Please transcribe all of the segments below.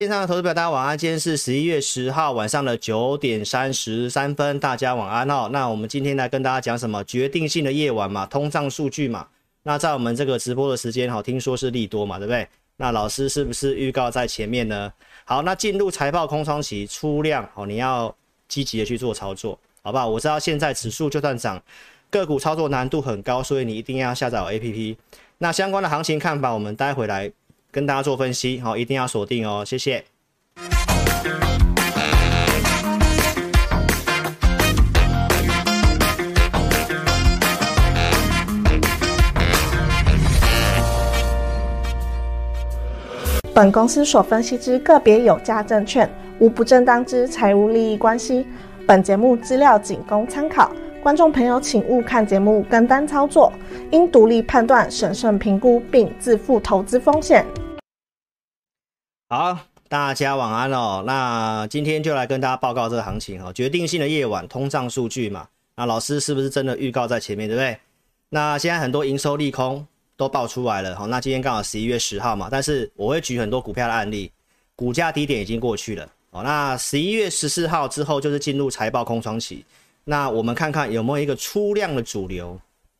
线上的投资表，大家晚安。今天是十一月十号晚上的九点三十三分，大家晚安哦。那我们今天来跟大家讲什么？决定性的夜晚嘛，通胀数据嘛。那在我们这个直播的时间，哈，听说是利多嘛，对不对？那老师是不是预告在前面呢？好，那进入财报空窗期，出量哦，你要积极的去做操作，好不好？我知道现在指数就算涨，个股操作难度很高，所以你一定要下载 APP。那相关的行情看法，我们待会来。跟大家做分析，好，一定要锁定哦，谢谢。本公司所分析之个别有价证券，无不正当之财务利益关系。本节目资料仅供参考，观众朋友请勿看节目跟单操作，应独立判断、审慎评估并自负投资风险。好，大家晚安哦。那今天就来跟大家报告这个行情哈，决定性的夜晚，通胀数据嘛。那老师是不是真的预告在前面，对不对？那现在很多营收利空都爆出来了哈。那今天刚好十一月十号嘛，但是我会举很多股票的案例，股价低点已经过去了哦。那十一月十四号之后就是进入财报空窗期，那我们看看有没有一个出量的主流，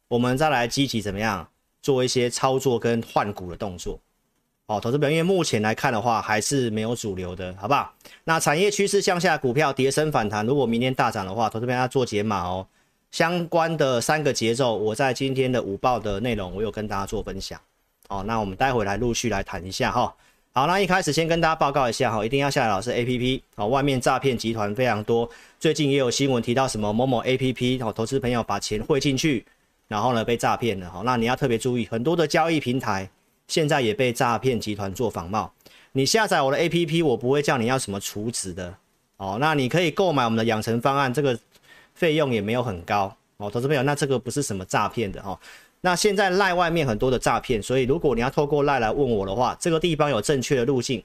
我们再来积极怎么样做一些操作跟换股的动作。哦，投资表，因为目前来看的话，还是没有主流的，好不好？那产业趋势向下，股票跌升反弹。如果明天大涨的话，投资表要做解码哦。相关的三个节奏，我在今天的午报的内容，我有跟大家做分享。哦，那我们待会来陆续来谈一下哈。好，那一开始先跟大家报告一下哈，一定要下载老师 APP。哦，外面诈骗集团非常多，最近也有新闻提到什么某某 APP，哦，投资朋友把钱汇进去，然后呢被诈骗了。好，那你要特别注意，很多的交易平台。现在也被诈骗集团做仿冒。你下载我的 APP，我不会叫你要什么储值的哦。那你可以购买我们的养成方案，这个费用也没有很高哦。投资朋友，那这个不是什么诈骗的哦。那现在赖外面很多的诈骗，所以如果你要透过赖来问我的话，这个地方有正确的路径。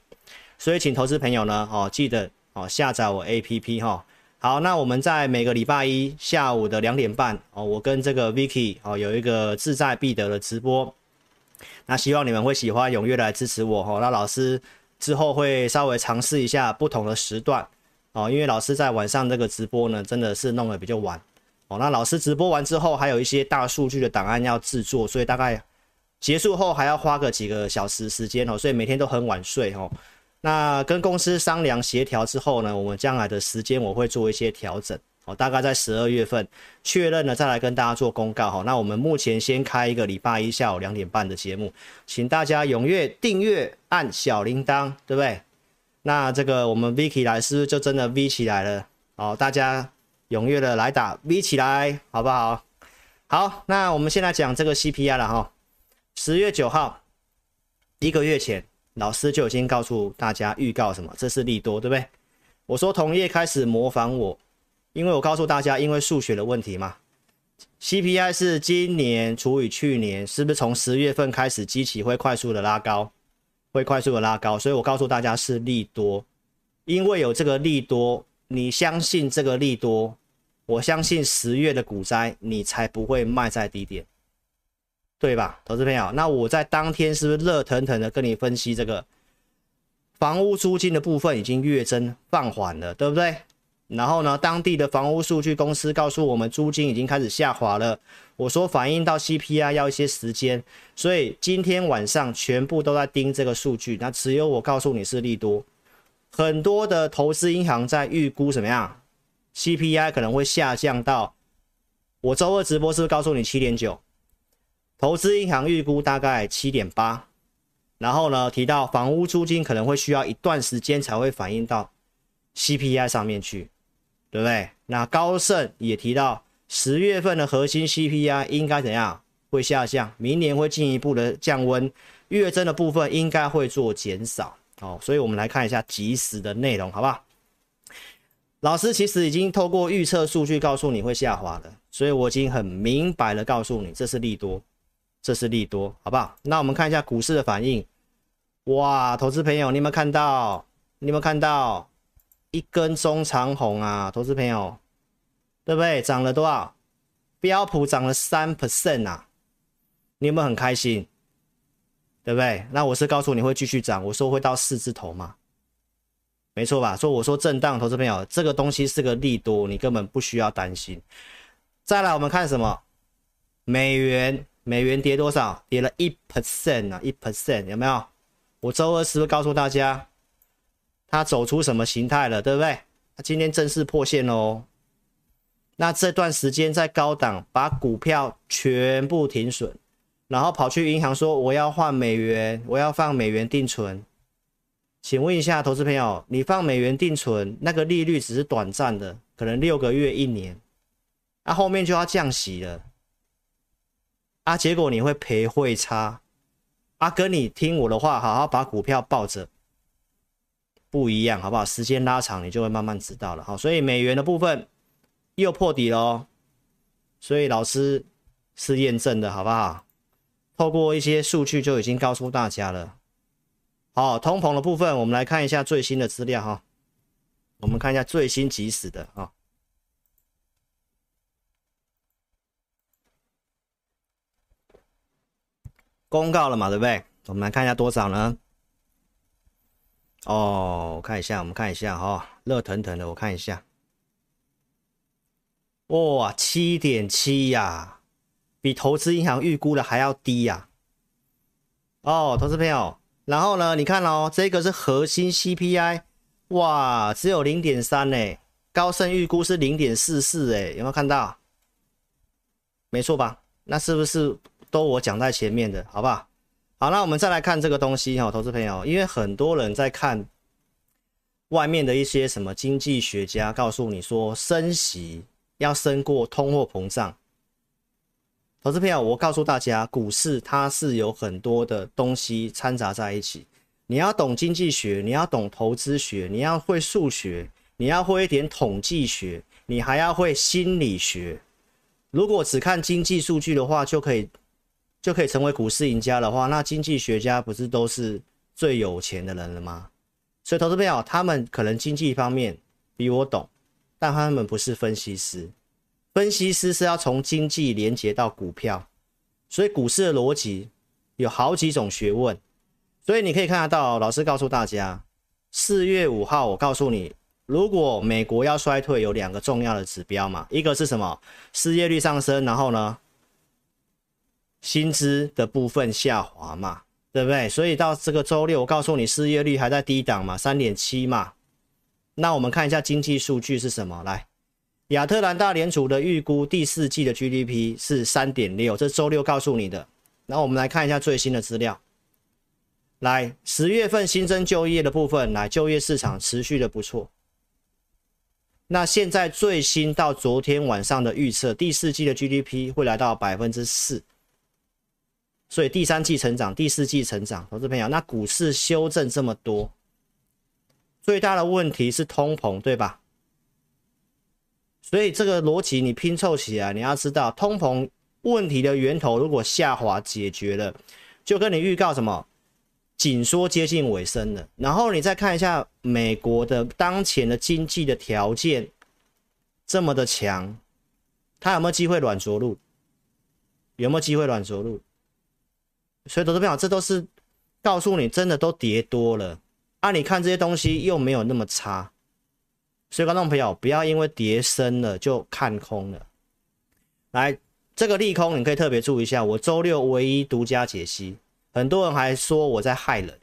所以请投资朋友呢，哦，记得哦下载我 APP 哈、哦。好，那我们在每个礼拜一下午的两点半哦，我跟这个 Vicky 哦有一个志在必得的直播。那希望你们会喜欢，踊跃来支持我哈。那老师之后会稍微尝试一下不同的时段哦，因为老师在晚上这个直播呢，真的是弄得比较晚哦。那老师直播完之后，还有一些大数据的档案要制作，所以大概结束后还要花个几个小时时间哦，所以每天都很晚睡哦。那跟公司商量协调之后呢，我们将来的时间我会做一些调整。哦，大概在十二月份确认了，再来跟大家做公告。好，那我们目前先开一个礼拜一下午两点半的节目，请大家踊跃订阅，按小铃铛，对不对？那这个我们 Vicky 来是不是就真的 V 起来了？哦，大家踊跃的来打 V 起来，好不好？好，那我们现在讲这个 CPI 了哈。十月九号，一个月前，老师就已经告诉大家预告什么？这是利多，对不对？我说同业开始模仿我。因为我告诉大家，因为数学的问题嘛，CPI 是今年除以去年，是不是从十月份开始机器会快速的拉高，会快速的拉高，所以我告诉大家是利多，因为有这个利多，你相信这个利多，我相信十月的股灾你才不会卖在低点，对吧，投资朋友？那我在当天是不是热腾腾的跟你分析这个房屋租金的部分已经月增放缓了，对不对？然后呢，当地的房屋数据公司告诉我们，租金已经开始下滑了。我说反映到 CPI 要一些时间，所以今天晚上全部都在盯这个数据。那只有我告诉你是利多，很多的投资银行在预估怎么样？CPI 可能会下降到，我周二直播是不是告诉你七点九？投资银行预估大概七点八，然后呢，提到房屋租金可能会需要一段时间才会反映到 CPI 上面去。对不对？那高盛也提到，十月份的核心 CPI 应该怎样？会下降，明年会进一步的降温，月增的部分应该会做减少。哦，所以我们来看一下即时的内容，好不好？老师其实已经透过预测数据告诉你会下滑的，所以我已经很明白的告诉你，这是利多，这是利多，好不好？那我们看一下股市的反应。哇，投资朋友，你有没有看到？你有没有看到？一根中长红啊，投资朋友，对不对？涨了多少？标普涨了三 percent 啊，你有没有很开心？对不对？那我是告诉你会继续涨，我说会到四字头嘛，没错吧？说我说震荡，投资朋友，这个东西是个利多，你根本不需要担心。再来，我们看什么？美元，美元跌多少？跌了一 percent 啊，一 percent 有没有？我周二是不是告诉大家，它走出什么形态了，对不对？它今天正式破线喽。那这段时间在高档把股票全部停损，然后跑去银行说我要换美元，我要放美元定存。请问一下投资朋友，你放美元定存，那个利率只是短暂的，可能六个月、一年，那、后面就要降息了，啊，结果你会赔汇差，啊，跟你听我的话，好好把股票抱着，不一样，好不好？时间拉长，你就会慢慢知道了。好，所以美元的部分又破底喽，所以老师是验证的，好不好？透过一些数据就已经告诉大家了。好，通膨的部分，我们来看一下最新的资料哈。我们看一下最新即时的啊，公告了嘛，对不对？我们来看一下多少呢？哦，我看一下，我们看一下哈，热腾腾的，我看一下，哇，七点七呀，比投资银行预估的还要低呀。哦，投资朋友。然后呢，你看哦，这个是核心 CPI，哇，只有零点三呢，高盛预估是零点四四，哎，有没有看到？没错吧？那是不是都我讲在前面的，好不好？好，那我们再来看这个东西哈，投资朋友，因为很多人在看外面的一些什么经济学家告诉你说，升息要升过通货膨胀。投资朋友，我告诉大家，股市它是有很多的东西掺杂在一起。你要懂经济学，你要懂投资学，你要会数学，你要会一点统计学，你还要会心理学。如果只看经济数据的话，就可以就可以成为股市赢家的话，那经济学家不是都是最有钱的人了吗？所以，投资朋友，他们可能经济方面比我懂，但他们不是分析师。分析师是要从经济连接到股票，所以股市的逻辑有好几种学问。所以你可以看得到，老师告诉大家，四月五号，我告诉你，如果美国要衰退，有两个重要的指标嘛，一个是什么？失业率上升，然后呢，薪资的部分下滑嘛，对不对？所以到这个周六，我告诉你，失业率还在低档嘛，三点七嘛。那我们看一下经济数据是什么？来。亚特兰大联储的预估第四季的 GDP 是三点六，这是周六告诉你的。然后我们来看一下最新的资料。来，十月份新增就业的部分，来，就业市场持续的不错。那现在最新到昨天晚上的预测，第四季的 GDP 会来到百分之四，所以第三季成长，第四季成长。投资朋友，那股市修正这么多，最大的问题是通膨，对吧？所以这个逻辑你拼凑起来，你要知道通膨问题的源头如果下滑解决了，就跟你预告什么紧缩接近尾声了。然后你再看一下美国的当前的经济的条件这么的强，它有没有机会软着陆？有没有机会软着陆？所以投资朋友，这都是告诉你真的都跌多了啊！你看这些东西又没有那么差。所以，观众朋友，不要因为跌深了就看空了。来，这个利空你可以特别注意一下。我周六唯一独家解析，很多人还说我在害人。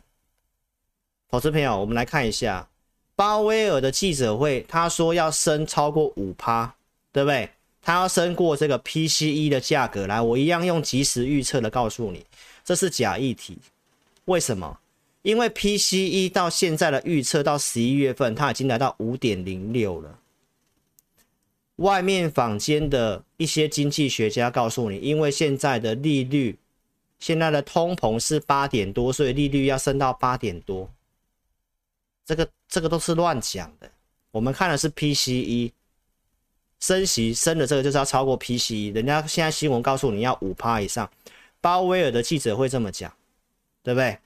投资朋友，我们来看一下鲍威尔的记者会，他说要升超过五趴，对不对？他要升过这个 PCE 的价格。来，我一样用即时预测的告诉你，这是假议题。为什么？因为 PCE 到现在的预测到十一月份，它已经来到五点零六了。外面坊间的一些经济学家告诉你，因为现在的利率，现在的通膨是八点多，所以利率要升到八点多。这个这个都是乱讲的。我们看的是 PCE 升息升的这个就是要超过 PCE，人家现在新闻告诉你要五趴以上。鲍威尔的记者会这么讲，对不对？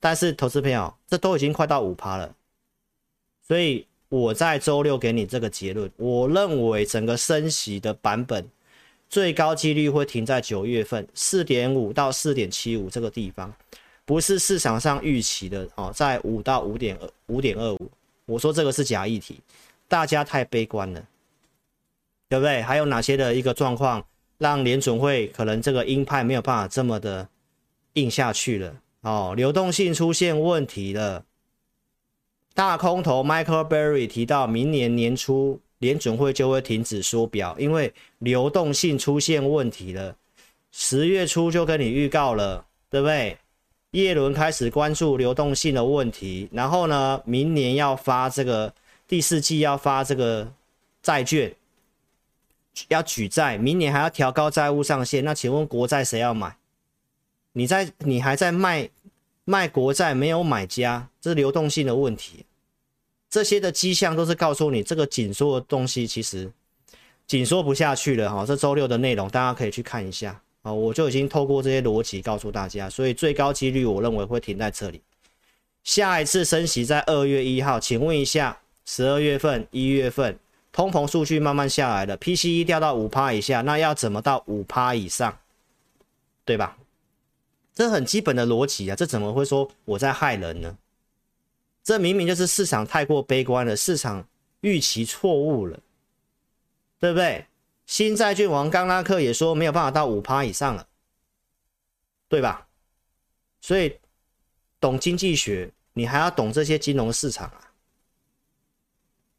但是投资朋友，这都已经快到五趴了，所以我在周六给你这个结论，我认为整个升息的版本最高几率会停在九月份四点五到四点七五这个地方，不是市场上预期的哦，在五到五点二五点二五，我说这个是假议题，大家太悲观了，对不对？还有哪些的一个状况，让联准会可能这个鹰派没有办法这么的硬下去了？哦，流动性出现问题了。大空头 Michael Berry 提到，明年年初联准会就会停止缩表，因为流动性出现问题了。十月初就跟你预告了，对不对？叶伦开始关注流动性的问题，然后呢，明年要发这个第四季要发这个债券，要举债，明年还要调高债务上限。那请问国债谁要买？你在你还在卖卖国债，没有买家，这是流动性的问题。这些的迹象都是告诉你，这个紧缩的东西其实紧缩不下去了哈。这周六的内容大家可以去看一下啊，我就已经透过这些逻辑告诉大家，所以最高几率我认为会停在这里。下一次升息在二月一号，请问一下，十二月份、一月份通膨数据慢慢下来了，PCE 掉到五趴以下，那要怎么到五趴以上？对吧？这很基本的逻辑啊，这怎么会说我在害人呢？这明明就是市场太过悲观了，市场预期错误了，对不对？新债券王刚拉克也说没有办法到五趴以上了，对吧？所以懂经济学，你还要懂这些金融市场啊，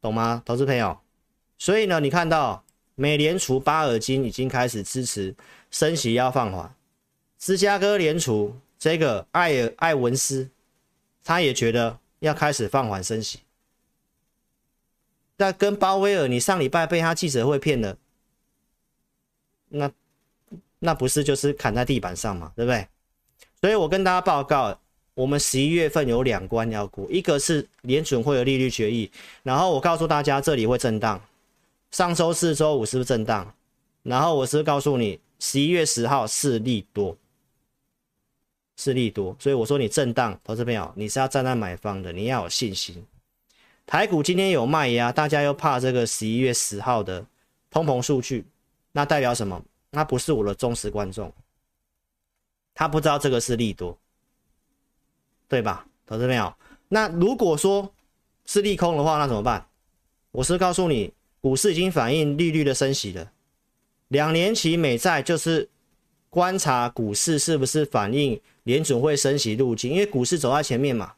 懂吗，投资朋友？所以呢，你看到美联储巴尔金已经开始支持升息要放缓。芝加哥联储这个艾尔艾文斯，他也觉得要开始放缓升息。那跟鲍威尔，你上礼拜被他记者会骗了，那那不是就是砍在地板上嘛，对不对？所以我跟大家报告，我们十一月份有两关要过，一个是联准会的利率决议，然后我告诉大家这里会震荡。上周四、周五是不是震荡？然后我是不是告诉你，十一月十号是利多。是利多，所以我说你震荡，投资朋友，你是要站在买方的，你要有信心。台股今天有卖压，大家又怕这个十一月十号的通膨数据，那代表什么？那不是我的忠实观众，他不知道这个是利多，对吧？投资朋友，那如果说是利空的话，那怎么办？我是告诉你，股市已经反映利率的升息了，两年期美债就是。观察股市是不是反映联准会升息路径，因为股市走在前面嘛。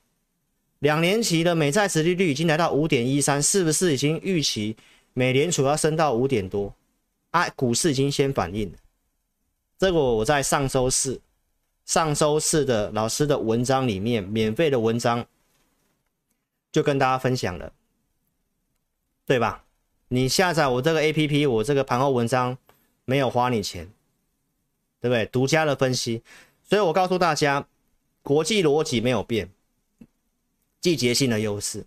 两年期的美债殖利率已经来到五点一三，是不是已经预期美联储要升到五点多？啊，股市已经先反应了。这个我在上周四、上周四的老师的文章里面，免费的文章就跟大家分享了，对吧？你下载我这个 APP，我这个盘后文章没有花你钱。对不对？独家的分析，所以我告诉大家，国际逻辑没有变，季节性的优势。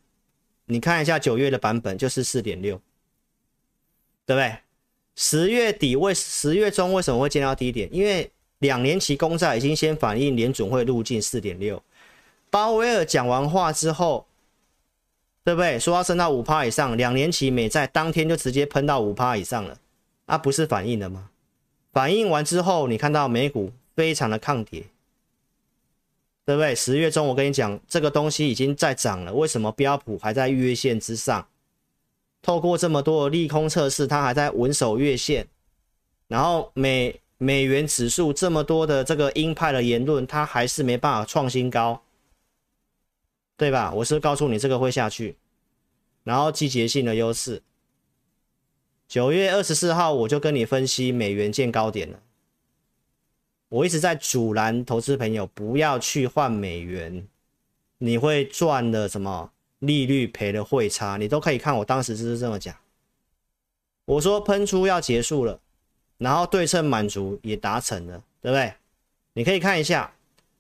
你看一下九月的版本就是四点六，对不对？十月底为十月中为什么会见到低点？因为两年期公债已经先反映联准会路径四点六。鲍威尔讲完话之后，对不对？说要升到五趴以上，两年期美债当天就直接喷到五趴以上了，那不是反映了吗？反应完之后，你看到美股非常的抗跌，对不对？十月中我跟你讲，这个东西已经在涨了。为什么标普还在月线之上？透过这么多的利空测试，它还在稳守月线。然后美美元指数这么多的这个鹰派的言论，它还是没办法创新高，对吧？我是告诉你这个会下去，然后季节性的优势。九月二十四号，我就跟你分析美元见高点了。我一直在阻拦投资朋友不要去换美元，你会赚了什么利率，赔了汇差，你都可以看我当时就是这么讲。我说喷出要结束了，然后对称满足也达成了，对不对？你可以看一下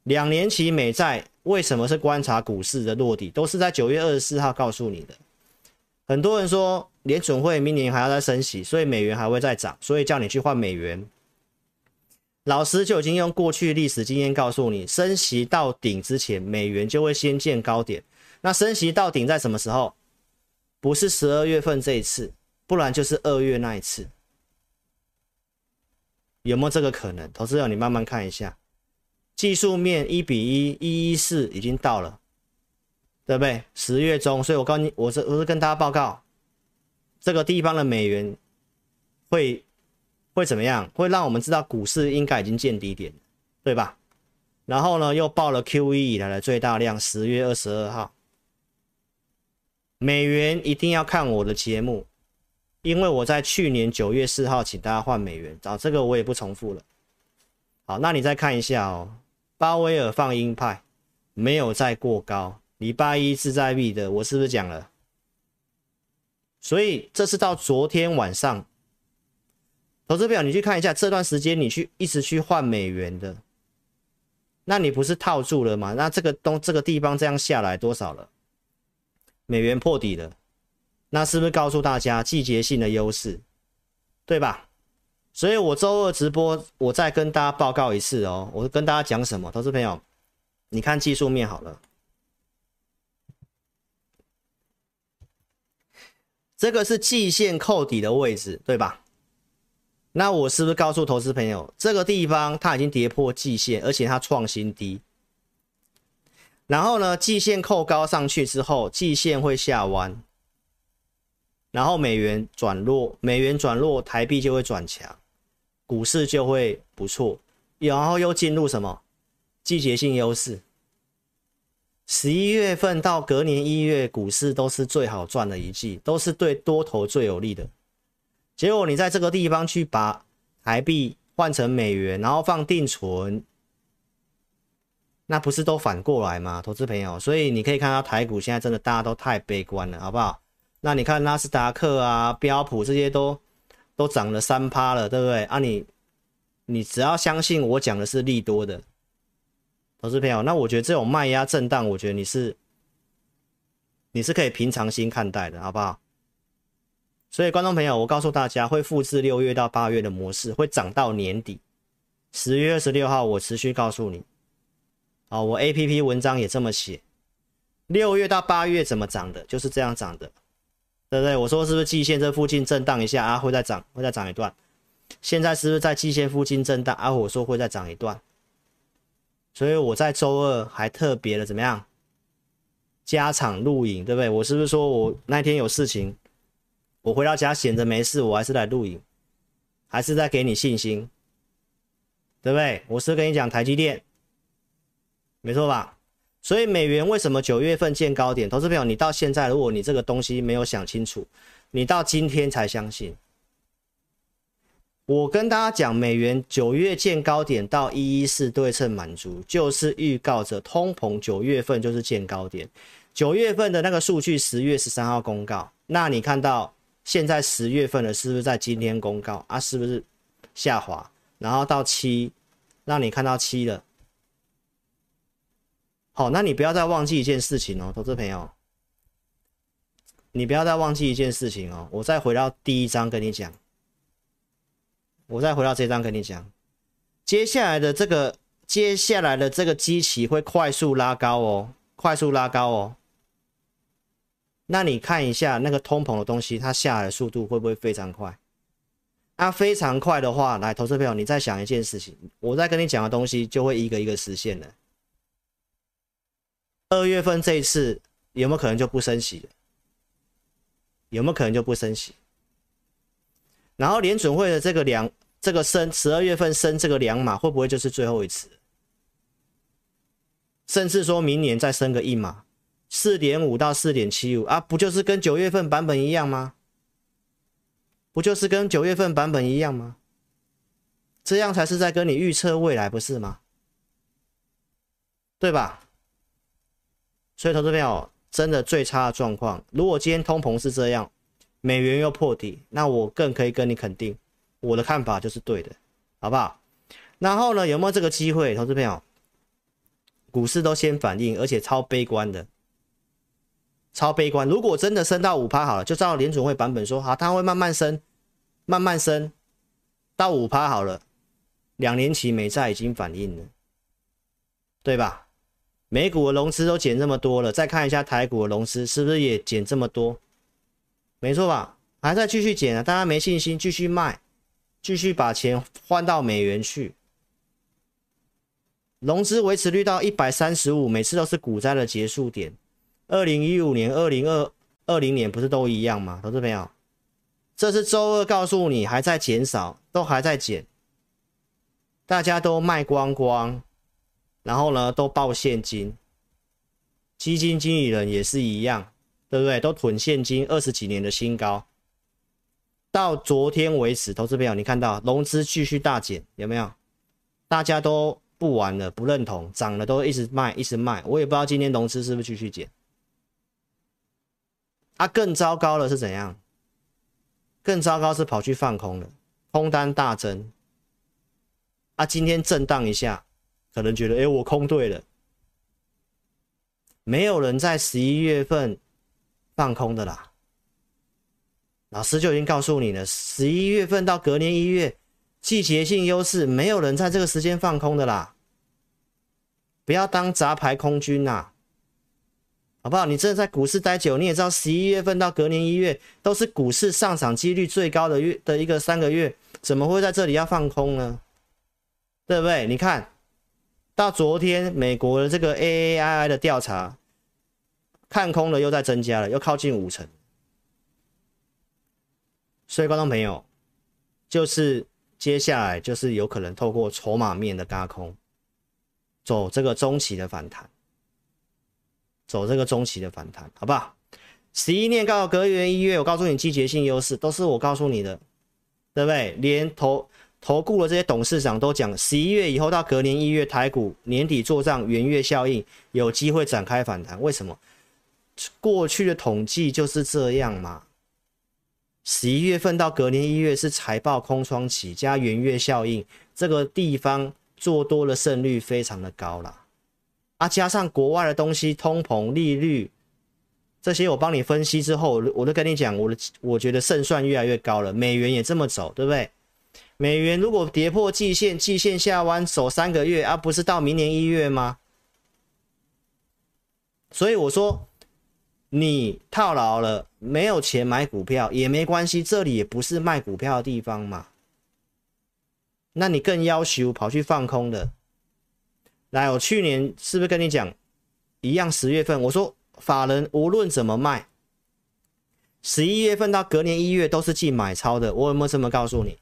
两年期美债为什么是观察股市的落底，都是在九月二十四号告诉你的。很多人说。联准会明年还要再升息，所以美元还会再涨，所以叫你去换美元。老师就已经用过去历史经验告诉你，升息到顶之前，美元就会先见高点。那升息到顶在什么时候？不是十二月份这一次，不然就是二月那一次。有没有这个可能？投资者，你慢慢看一下，技术面一比一，一一四已经到了。对不对？十月中，所以我告诉你，我是我是跟大家报告，这个地方的美元会会怎么样？会让我们知道股市应该已经见低点，对吧？然后呢，又报了 QE 以来的最大量，十月二十二号。美元一定要看我的节目，因为我在去年九月四号请大家换美元，找这个我也不重复了。好，那你再看一下哦，鲍威尔放鹰派，没有再过高。礼拜一志在必得，我是不是讲了？所以这是到昨天晚上，投资表你去看一下这段时间，你去一直去换美元的，那你不是套住了吗？那这个东这个地方这样下来多少了？美元破底了，那是不是告诉大家季节性的优势，对吧？所以我周二直播，我再跟大家报告一次哦。我跟大家讲什么？投资朋友，你看技术面好了。这个是季线扣底的位置，对吧？那我是不是告诉投资朋友，这个地方它已经跌破季线，而且它创新低。然后呢，季线扣高上去之后，季线会下弯，然后美元转弱，美元转弱，台币就会转强，股市就会不错，然后又进入什么季节性优势。十一月份到隔年一月，股市都是最好赚的一季，都是对多头最有利的。结果你在这个地方去把台币换成美元，然后放定存，那不是都反过来吗？投资朋友，所以你可以看到台股现在真的大家都太悲观了，好不好？那你看纳斯达克啊、标普这些都都涨了三趴了，对不对？啊你，你你只要相信我讲的是利多的。投资朋友，那我觉得这种卖压震荡，我觉得你是你是可以平常心看待的，好不好？所以观众朋友，我告诉大家，会复制六月到八月的模式，会涨到年底。十月二十六号，我持续告诉你，啊，我 APP 文章也这么写，六月到八月怎么涨的，就是这样涨的，对不对？我说是不是季线这附近震荡一下啊，会再涨，会再涨一段？现在是不是在季线附近震荡啊？我说会再涨一段。所以我在周二还特别的怎么样？加场录影，对不对？我是不是说我那天有事情，我回到家闲着没事，我还是来录影，还是在给你信心，对不对？我是跟你讲台积电，没错吧？所以美元为什么九月份见高点？投资朋友，你到现在如果你这个东西没有想清楚，你到今天才相信。我跟大家讲，美元九月见高点到一一四对称满足，就是预告着通膨九月份就是见高点。九月份的那个数据，十月十三号公告，那你看到现在十月份的是不是在今天公告啊？是不是下滑？然后到七，让你看到七了。好，那你不要再忘记一件事情哦，投资朋友，你不要再忘记一件事情哦。我再回到第一章跟你讲。我再回到这张跟你讲，接下来的这个接下来的这个基期会快速拉高哦，快速拉高哦。那你看一下那个通膨的东西，它下来的速度会不会非常快？啊，非常快的话，来，投资朋友，你再想一件事情，我再跟你讲的东西就会一个一个实现了。二月份这一次有没有可能就不升息？有没有可能就不升息？然后联准会的这个两这个升十二月份升这个两码会不会就是最后一次？甚至说明年再升个一码，四点五到四点七五啊，不就是跟九月份版本一样吗？不就是跟九月份版本一样吗？这样才是在跟你预测未来，不是吗？对吧？所以投资朋友真的最差的状况，如果今天通膨是这样。美元又破底，那我更可以跟你肯定，我的看法就是对的，好不好？然后呢，有没有这个机会，投资朋友？股市都先反应，而且超悲观的，超悲观。如果真的升到五趴好了，就照联准会版本说，好，它会慢慢升，慢慢升到五趴好了。两年期美债已经反应了，对吧？美股的融资都减这么多了，再看一下台股的融资是不是也减这么多？没错吧？还在继续减啊！大家没信心，继续卖，继续把钱换到美元去。融资维持率到一百三十五，每次都是股灾的结束点。二零一五年、二零二二零年不是都一样吗？投资朋友，这是周二告诉你还在减少，都还在减，大家都卖光光，然后呢都报现金，基金经理人也是一样，对不对？都囤现金，二十几年的新高，到昨天为止，投资朋友你看到融资继续大减，有没有？大家都不玩了，不认同，涨了都一直卖，一直卖，我也不知道今天融资是不是继续减。啊，更糟糕的是怎样？更糟糕是跑去放空了，空单大增。啊，今天震荡一下，可能觉得，哎，我空对了。没有人在十一月份放空的啦。老师就已经告诉你了，十一月份到隔年一月，季节性优势，没有人在这个时间放空的啦。不要当杂牌空军呐。好不好？你真的在股市待久，你也知道，十一月份到隔年一月都是股市上涨几率最高的月的一个三个月，怎么会在这里要放空呢？对不对？你看到昨天美国的这个 AAII 的调查，看空了又在增加了，又靠近五成。所以观众朋友，就是接下来就是有可能透过筹码面的轧空，走这个中期的反弹。走这个中期的反弹，好不好？十一年告隔年一月，我告诉你季节性优势都是我告诉你的，对不对？连投投顾的这些董事长都讲，十一月以后到隔年一月，台股年底做账，元月效应有机会展开反弹。为什么？过去的统计就是这样嘛。十一月份到隔年一月是财报空窗期加元月效应，这个地方做多的胜率非常的高了。啊，加上国外的东西，通膨、利率这些，我帮你分析之后，我都跟你讲，我的我觉得胜算越来越高了。美元也这么走，对不对？美元如果跌破季线，季线下弯走三个月，而、啊、不是到明年一月吗？所以我说，你套牢了，没有钱买股票也没关系，这里也不是卖股票的地方嘛。那你更要求跑去放空的。来，我去年是不是跟你讲一样？十月份我说法人无论怎么卖，十一月份到隔年一月都是进买超的。我有没有这么告诉你？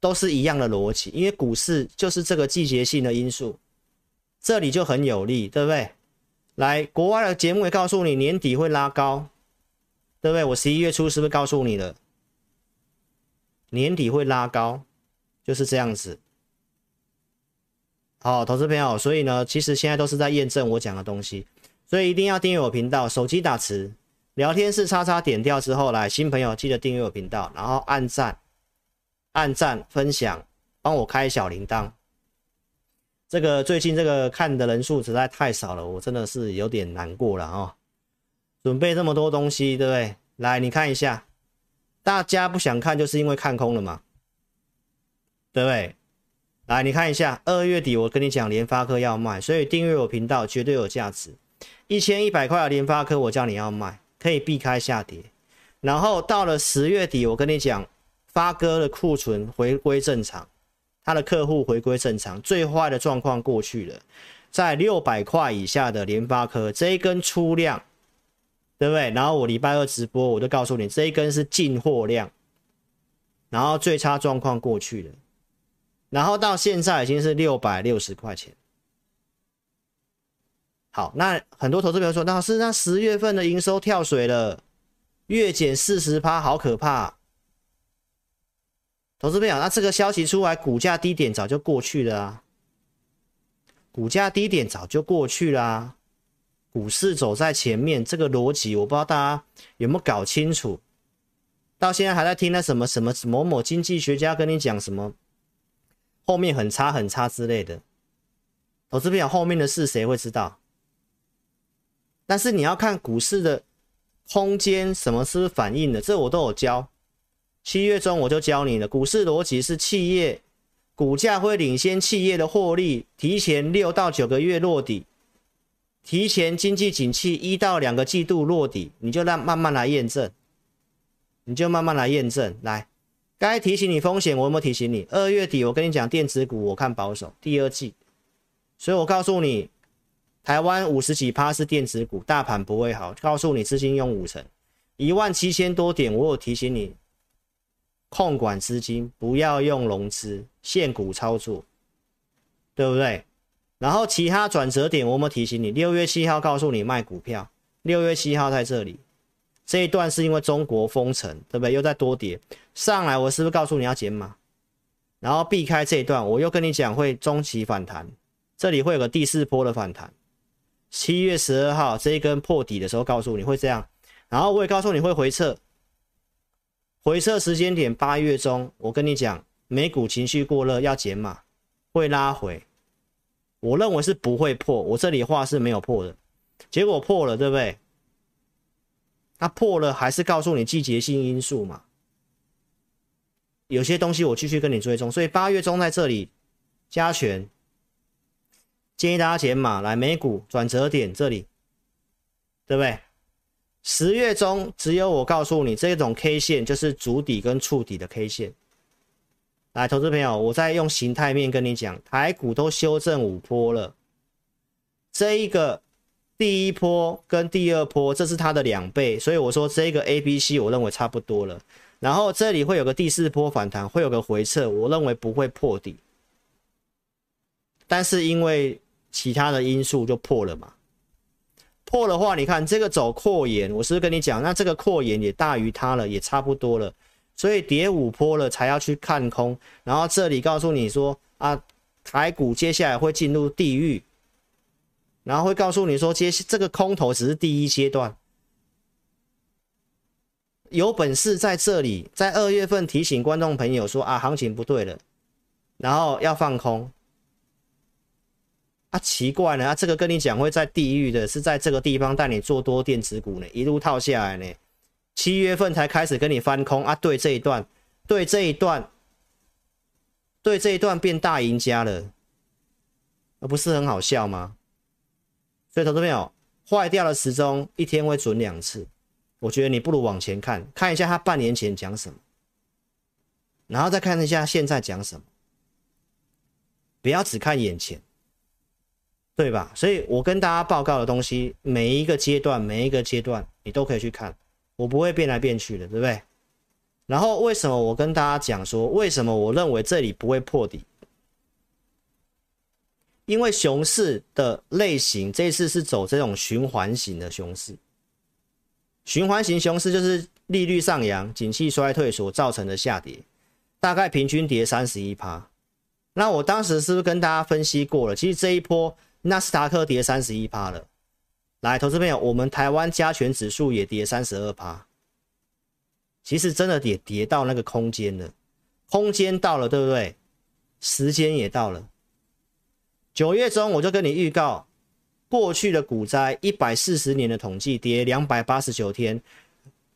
都是一样的逻辑，因为股市就是这个季节性的因素，这里就很有利，对不对？来，国外的节目也告诉你年底会拉高，对不对？我十一月初是不是告诉你了？年底会拉高，就是这样子。好，投资朋友，所以呢，其实现在都是在验证我讲的东西，所以一定要订阅我频道。手机打词，聊天室叉叉点掉之后，来新朋友记得订阅我频道，然后按赞、按赞、分享，帮我开小铃铛。这个最近这个看的人数实在太少了，我真的是有点难过了哦。准备这么多东西，对不对？来，你看一下，大家不想看，就是因为看空了嘛，对不对？来，你看一下，二月底我跟你讲联发科要卖，所以订阅我频道绝对有价值。一千一百块的联发科，我叫你要卖，可以避开下跌。然后到了十月底，我跟你讲，发哥的库存回归正常，他的客户回归正常，最坏的状况过去了。在六百块以下的联发科这一根出量，对不对？然后我礼拜二直播，我就告诉你这一根是进货量，然后最差状况过去了。然后到现在已经是六百六十块钱。好，那很多投资朋友说，那老师那十月份的营收跳水了，月减四十趴，好可怕。投资朋友，那这个消息出来，股价低点早就过去了啊，股价低点早就过去了啊，股市走在前面，这个逻辑我不知道大家有没有搞清楚，到现在还在听那什么什么某某经济学家跟你讲什么。后面很差很差之类的，投资朋友后面的事谁会知道？但是你要看股市的空间，什么是反应的，这我都有教。七月中我就教你了，股市逻辑是企业股价会领先企业的获利，提前六到九个月落底，提前经济景气一到两个季度落底，你就让慢慢来验证，你就慢慢来验证来。该提醒你风险，我有没有提醒你？二月底我跟你讲电子股，我看保守第二季，所以我告诉你，台湾五十几趴是电子股，大盘不会好。告诉你资金用五成，一万七千多点，我有提醒你，控管资金，不要用融资，限股操作，对不对？然后其他转折点，我有没有提醒你？六月七号告诉你卖股票，六月七号在这里，这一段是因为中国封城，对不对？又在多跌上来，我是不是告诉你要减码？然后避开这一段，我又跟你讲会中期反弹，这里会有个第四波的反弹。七月十二号这一根破底的时候，告诉你会这样，然后我也告诉你会回撤，回撤时间点八月中，我跟你讲，美股情绪过热要减码，会拉回，我认为是不会破，我这里话是没有破的，结果破了，对不对？它破了，还是告诉你季节性因素嘛？有些东西我继续跟你追踪，所以八月中在这里加权。建议大家减码，来美股转折点这里，对不对？十月中只有我告诉你，这种 K 线就是筑底跟触底的 K 线。来，投资朋友，我再用形态面跟你讲，台股都修正五波了，这一个第一波跟第二波，这是它的两倍，所以我说这个 A、B、C 我认为差不多了。然后这里会有个第四波反弹，会有个回撤，我认为不会破底，但是因为。其他的因素就破了嘛？破的话，你看这个走扩延，我是跟你讲，那这个扩延也大于它了，也差不多了，所以跌五波了才要去看空。然后这里告诉你说啊，台股接下来会进入地狱，然后会告诉你说，接这个空头只是第一阶段，有本事在这里在二月份提醒观众朋友说啊，行情不对了，然后要放空。啊，奇怪了，啊，这个跟你讲会在地狱的，是在这个地方带你做多电子股呢，一路套下来呢，七月份才开始跟你翻空啊，对这一段，对这一段，对这一段变大赢家了，而不是很好笑吗？所以投资朋友，坏掉的时钟一天会准两次，我觉得你不如往前看看一下他半年前讲什么，然后再看一下现在讲什么，不要只看眼前。对吧？所以我跟大家报告的东西，每一个阶段，每一个阶段，你都可以去看，我不会变来变去的，对不对？然后为什么我跟大家讲说，为什么我认为这里不会破底？因为熊市的类型，这次是走这种循环型的熊市。循环型熊市就是利率上扬、景气衰退所造成的下跌，大概平均跌三十一趴。那我当时是不是跟大家分析过了？其实这一波。纳斯达克跌三十一趴了，来，投资朋友，我们台湾加权指数也跌三十二趴，其实真的也跌到那个空间了，空间到了，对不对？时间也到了。九月中我就跟你预告，过去的股灾一百四十年的统计跌两百八十九天，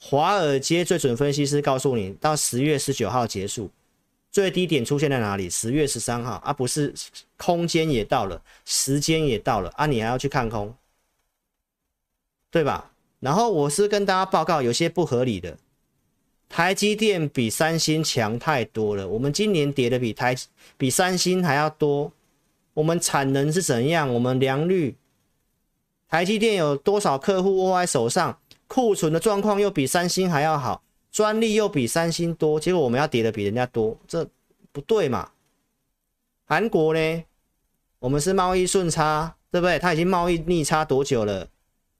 华尔街最准分析师告诉你，到十月十九号结束。最低点出现在哪里？十月十三号啊，不是空间也到了，时间也到了啊，你还要去看空，对吧？然后我是跟大家报告，有些不合理的，台积电比三星强太多了，我们今年跌的比台比三星还要多，我们产能是怎样？我们良率，台积电有多少客户握在手上？库存的状况又比三星还要好。专利又比三星多，结果我们要跌的比人家多，这不对嘛？韩国呢？我们是贸易顺差，对不对？它已经贸易逆差多久了？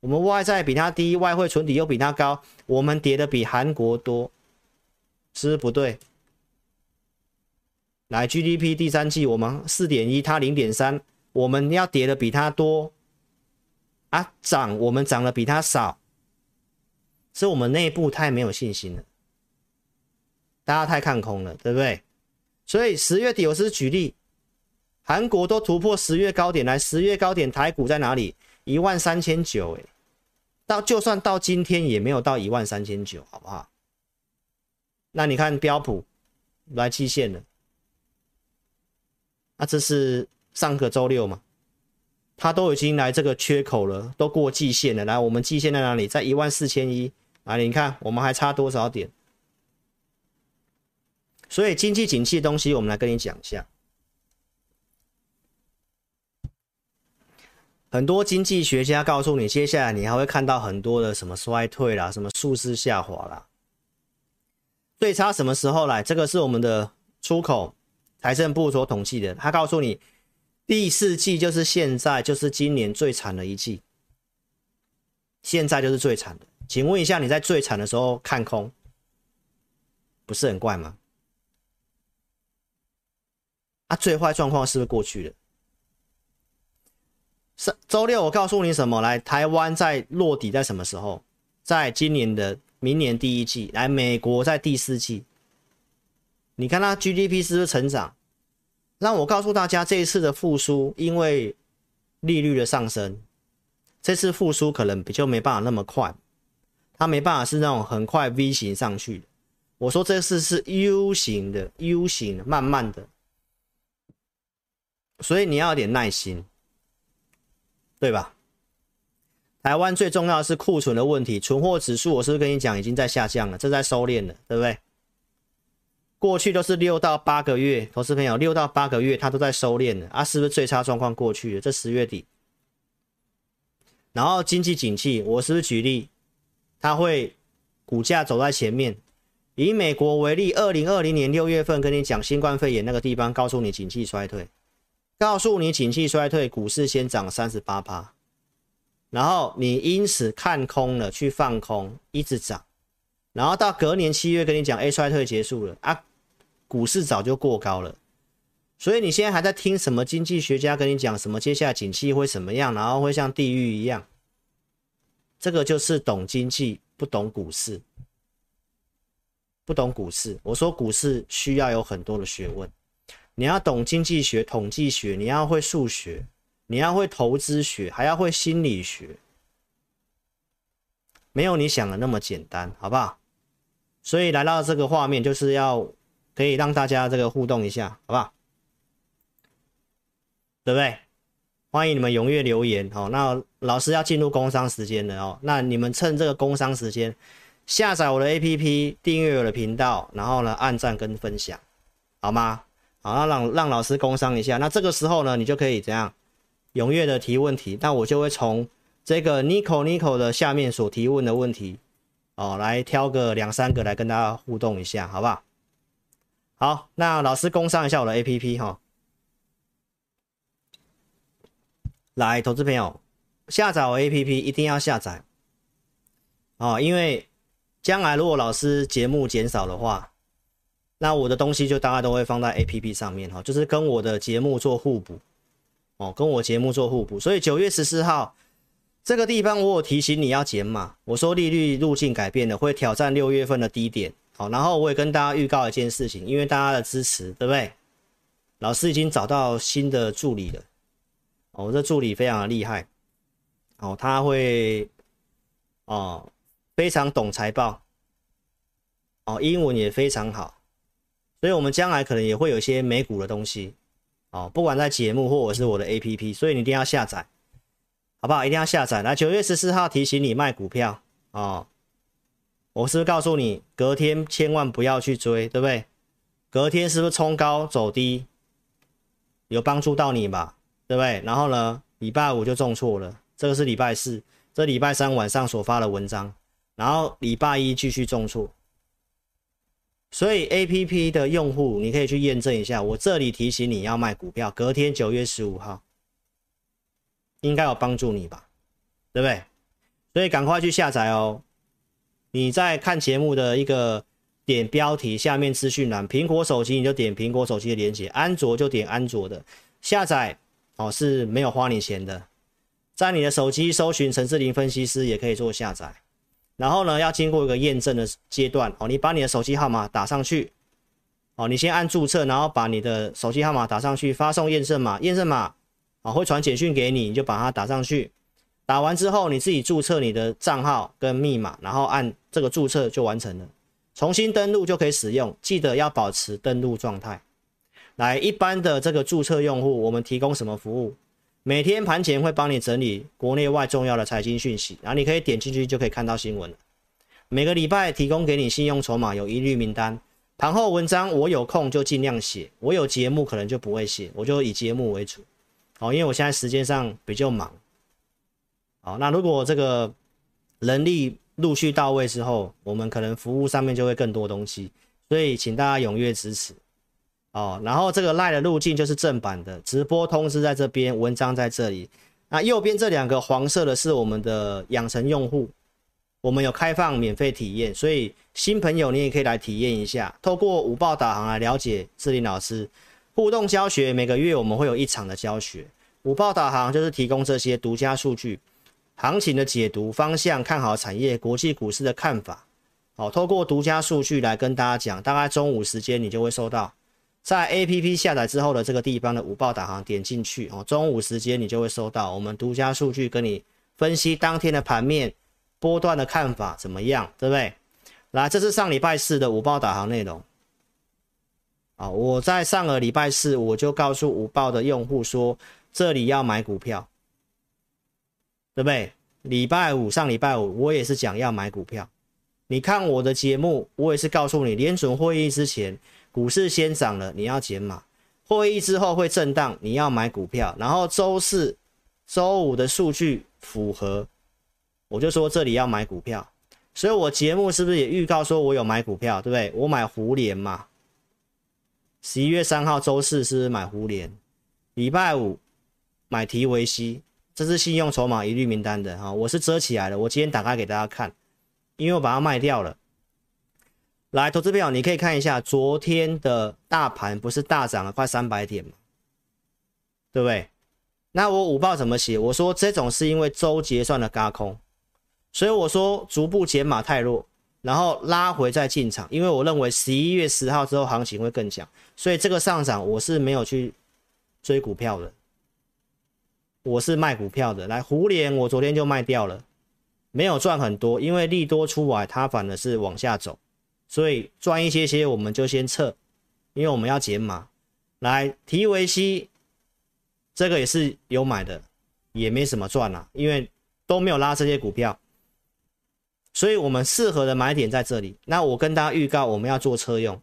我们外债比它低，外汇存底又比它高，我们跌的比韩国多，是不是不对？来，GDP 第三季我们四点一，它零点三，我们要跌的比它多啊，涨我们涨的比它少。是我们内部太没有信心了，大家太看空了，对不对？所以十月底我是举例，韩国都突破十月高点来，十月高点台股在哪里？一万三千九，哎，到就算到今天也没有到一万三千九，好不好？那你看标普来季线了，那这是上个周六嘛？它都已经来这个缺口了，都过季线了。来，我们季线在哪里？在一万四千一。啊，你看我们还差多少点？所以经济景气的东西，我们来跟你讲一下。很多经济学家告诉你，接下来你还会看到很多的什么衰退啦，什么数字下滑啦。最差什么时候来？这个是我们的出口财政部所统计的，他告诉你，第四季就是现在，就是今年最惨的一季。现在就是最惨的，请问一下，你在最惨的时候看空，不是很怪吗？啊，最坏状况是不是过去了？是周六，我告诉你什么？来，台湾在落底在什么时候？在今年的明年第一季。来，美国在第四季。你看它 GDP 是不是成长？让我告诉大家，这一次的复苏，因为利率的上升。这次复苏可能比较没办法那么快，它没办法是那种很快 V 型上去的。我说这次是 U 型的，U 型的，慢慢的，所以你要有点耐心，对吧？台湾最重要的是库存的问题，存货指数我是不是跟你讲已经在下降了，正在收敛了，对不对？过去都是六到八个月，投资朋友六到八个月它都在收敛了啊，是不是最差状况过去了？这十月底。然后经济景气，我是不是举例，它会股价走在前面。以美国为例，二零二零年六月份跟你讲新冠肺炎那个地方，告诉你景气衰退，告诉你景气衰退，股市先涨三十八趴，然后你因此看空了，去放空，一直涨，然后到隔年七月跟你讲，哎，衰退结束了啊，股市早就过高了。所以你现在还在听什么经济学家跟你讲什么接下来景气会什么样，然后会像地狱一样？这个就是懂经济不懂股市，不懂股市。我说股市需要有很多的学问，你要懂经济学、统计学，你要会数学，你要会投资学，还要会心理学，没有你想的那么简单，好不好？所以来到这个画面，就是要可以让大家这个互动一下，好不好？对不对？欢迎你们踊跃留言哦。那老师要进入工商时间了哦。那你们趁这个工商时间，下载我的 APP，订阅我的频道，然后呢，按赞跟分享，好吗？好，那让让老师工商一下。那这个时候呢，你就可以怎样踊跃的提问题。那我就会从这个 Nico Nico 的下面所提问的问题哦，来挑个两三个来跟大家互动一下，好不好？好，那老师工商一下我的 APP 哈、哦。来，投资朋友，下载我 APP 一定要下载哦，因为将来如果老师节目减少的话，那我的东西就大概都会放在 APP 上面哈，就是跟我的节目做互补哦，跟我节目做互补。所以九月十四号这个地方，我有提醒你要减码，我说利率路径改变了，会挑战六月份的低点。好，然后我也跟大家预告一件事情，因为大家的支持，对不对？老师已经找到新的助理了。我、哦、这助理非常的厉害，哦，他会，哦，非常懂财报，哦，英文也非常好，所以我们将来可能也会有一些美股的东西，哦，不管在节目或者是我的 APP，所以你一定要下载，好不好？一定要下载。来，九月十四号提醒你卖股票，哦，我是不是告诉你，隔天千万不要去追，对不对？隔天是不是冲高走低，有帮助到你吧？对不对？然后呢，礼拜五就重挫了，这个是礼拜四，这礼拜三晚上所发的文章，然后礼拜一继续重挫。所以 APP 的用户，你可以去验证一下，我这里提醒你要卖股票，隔天九月十五号，应该有帮助你吧？对不对？所以赶快去下载哦。你在看节目的一个点标题下面资讯栏，苹果手机你就点苹果手机的链接，安卓就点安卓的下载。哦，是没有花你钱的，在你的手机搜寻陈志霖分析师也可以做下载，然后呢，要经过一个验证的阶段哦，你把你的手机号码打上去，哦，你先按注册，然后把你的手机号码打上去，发送验证码，验证码啊会传简讯给你，你就把它打上去，打完之后你自己注册你的账号跟密码，然后按这个注册就完成了，重新登录就可以使用，记得要保持登录状态。来，一般的这个注册用户，我们提供什么服务？每天盘前会帮你整理国内外重要的财经讯息，然后你可以点进去就可以看到新闻。每个礼拜提供给你信用筹码有疑虑名单，盘后文章我有空就尽量写，我有节目可能就不会写，我就以节目为主。好，因为我现在时间上比较忙，好，那如果这个人力陆续到位之后，我们可能服务上面就会更多东西，所以请大家踊跃支持哦。然后这个 LINE 的路径就是正版的，直播通知在这边，文章在这里。那右边这两个黄色的是我们的养成用户，我们有开放免费体验，所以新朋友你也可以来体验一下，透过五报导航来了解志林老师。互动教学，每个月我们会有一场的教学。五报导航就是提供这些独家数据、行情的解读、方向、看好产业、国际股市的看法。好，透过独家数据来跟大家讲，大概中午时间你就会收到，在 APP 下载之后的这个地方的午报导航点进去哦，中午时间你就会收到我们独家数据，跟你分析当天的盘面波段的看法怎么样，对不对？来，这是上礼拜四的午报导航内容。啊，我在上个礼拜四我就告诉午报的用户说，这里要买股票，对不对？礼拜五上礼拜五我也是讲要买股票。你看我的节目，我也是告诉你，联准会议之前股市先涨了，你要减码；会议之后会震荡，你要买股票。然后周四、周五的数据符合，我就说这里要买股票。所以我节目是不是也预告说我有买股票，对不对？我买胡连嘛。十一月三号周四是，是买胡连，礼拜五买提维西，这是信用筹码一律名单的哈，我是遮起来的，我今天打开给大家看，因为我把它卖掉了。来，投资朋友，你可以看一下昨天的大盘不是大涨了快三百点吗？对不对？那我午报怎么写？我说这种是因为周结算的轧空，所以我说逐步减码太弱。然后拉回再进场，因为我认为十一月十号之后行情会更强，所以这个上涨我是没有去追股票的，我是卖股票的。来，胡连我昨天就卖掉了，没有赚很多，因为利多出来它反而是往下走，所以赚一些些我们就先撤，因为我们要减码。来，提维西这个也是有买的，也没什么赚啊，因为都没有拉这些股票。所以，我们适合的买点在这里。那我跟大家预告，我们要做车用。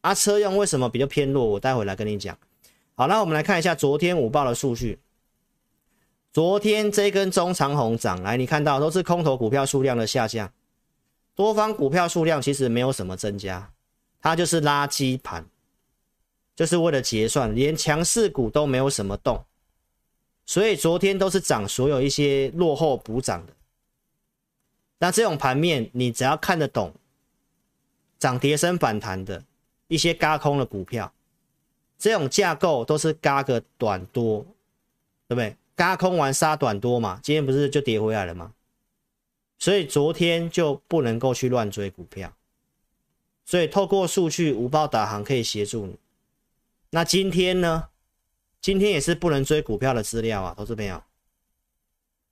啊，车用为什么比较偏弱？我待会来跟你讲。好，那我们来看一下昨天午报的数据。昨天这根中长红涨，来，你看到都是空头股票数量的下降，多方股票数量其实没有什么增加，它就是垃圾盘，就是为了结算，连强势股都没有什么动。所以昨天都是涨，所有一些落后补涨的。那这种盘面，你只要看得懂涨跌升反弹的一些嘎空的股票，这种架构都是嘎个短多，对不对？嘎空完杀短多嘛，今天不是就跌回来了吗？所以昨天就不能够去乱追股票，所以透过数据午报导航可以协助你。那今天呢？今天也是不能追股票的资料啊，投资朋友。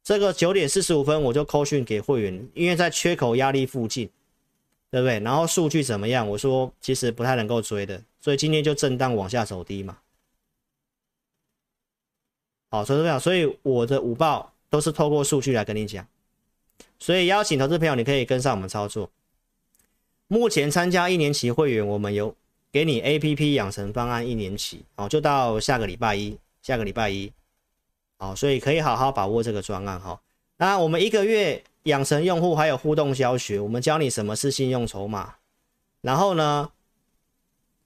这个九点四十五分我就扣讯给会员，因为在缺口压力附近，对不对？然后数据怎么样？我说其实不太能够追的，所以今天就震荡往下走低嘛。好，投资朋友，所以我的五报都是透过数据来跟你讲，所以邀请投资朋友你可以跟上我们操作。目前参加一年期会员，我们有给你 APP 养成方案一年期，哦，就到下个礼拜一，下个礼拜一。好，所以可以好好把握这个专案哈。那我们一个月养成用户还有互动教学，我们教你什么是信用筹码，然后呢，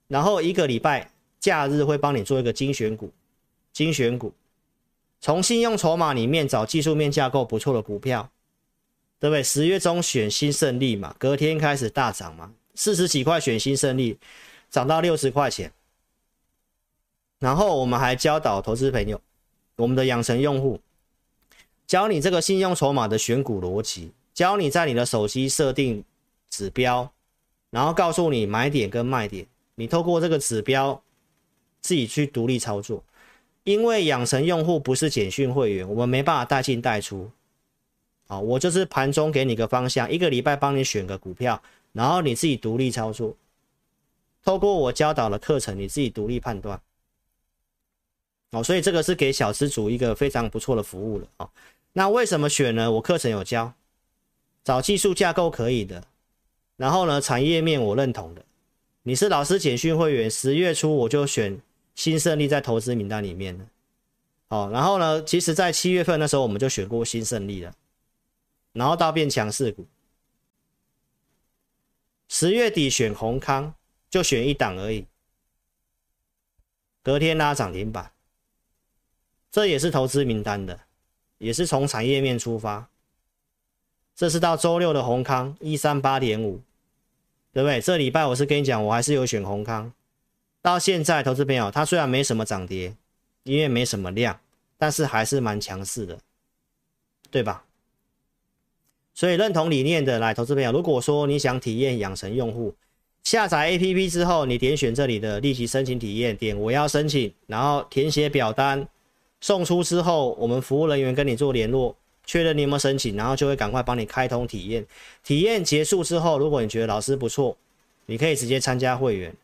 然后一个礼拜假日会帮你做一个精选股，精选股，从信用筹码里面找技术面架构不错的股票，对不对？十月中选新胜利嘛，隔天开始大涨嘛，四十几块选新胜利，涨到六十块钱，然后我们还教导投资朋友。我们的养成用户教你这个信用筹码的选股逻辑，教你在你的手机设定指标，然后告诉你买点跟卖点，你透过这个指标自己去独立操作。因为养成用户不是简讯会员，我们没办法带进带出。好，我就是盘中给你个方向，一个礼拜帮你选个股票，然后你自己独立操作。透过我教导的课程，你自己独立判断。哦，所以这个是给小资主一个非常不错的服务了哦。那为什么选呢？我课程有教，找技术架构可以的，然后呢，产业面我认同的。你是老师简讯会员，十月初我就选新胜利在投资名单里面了。好，然后呢，其实在七月份那时候我们就选过新胜利了，然后到变强势股。十月底选宏康，就选一档而已，隔天拉涨停板，这也是投资名单的，也是从产业面出发。这是到周六的宏康一三八点五，对不对？这礼拜我是跟你讲，我还是有选宏康，到现在投资朋友，它虽然没什么涨跌，因为没什么量，但是还是蛮强势的，对吧？所以认同理念的来投资朋友，如果说你想体验养成用户，下载 APP 之后，你点选这里的立即申请体验，点我要申请，然后填写表单，送出之后，我们服务人员跟你做联络，确认你有没有申请，然后就会赶快帮你开通体验。体验结束之后，如果你觉得老师不错，你可以直接参加会员。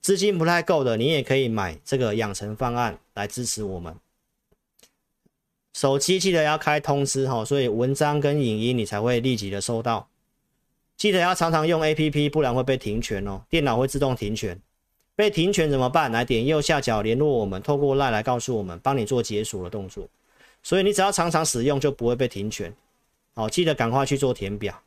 资金不太够的，你也可以买这个养成方案来支持我们。手机记得要开通知哈，所以文章跟影音你才会立即的收到。记得要常常用 APP，不然会被停权哦，电脑会自动停权。被停权怎么办？来点右下角联络我们，透过 LINE 来告诉我们，帮你做解锁的动作。所以你只要常常使用，就不会被停权。好，记得赶快去做填表。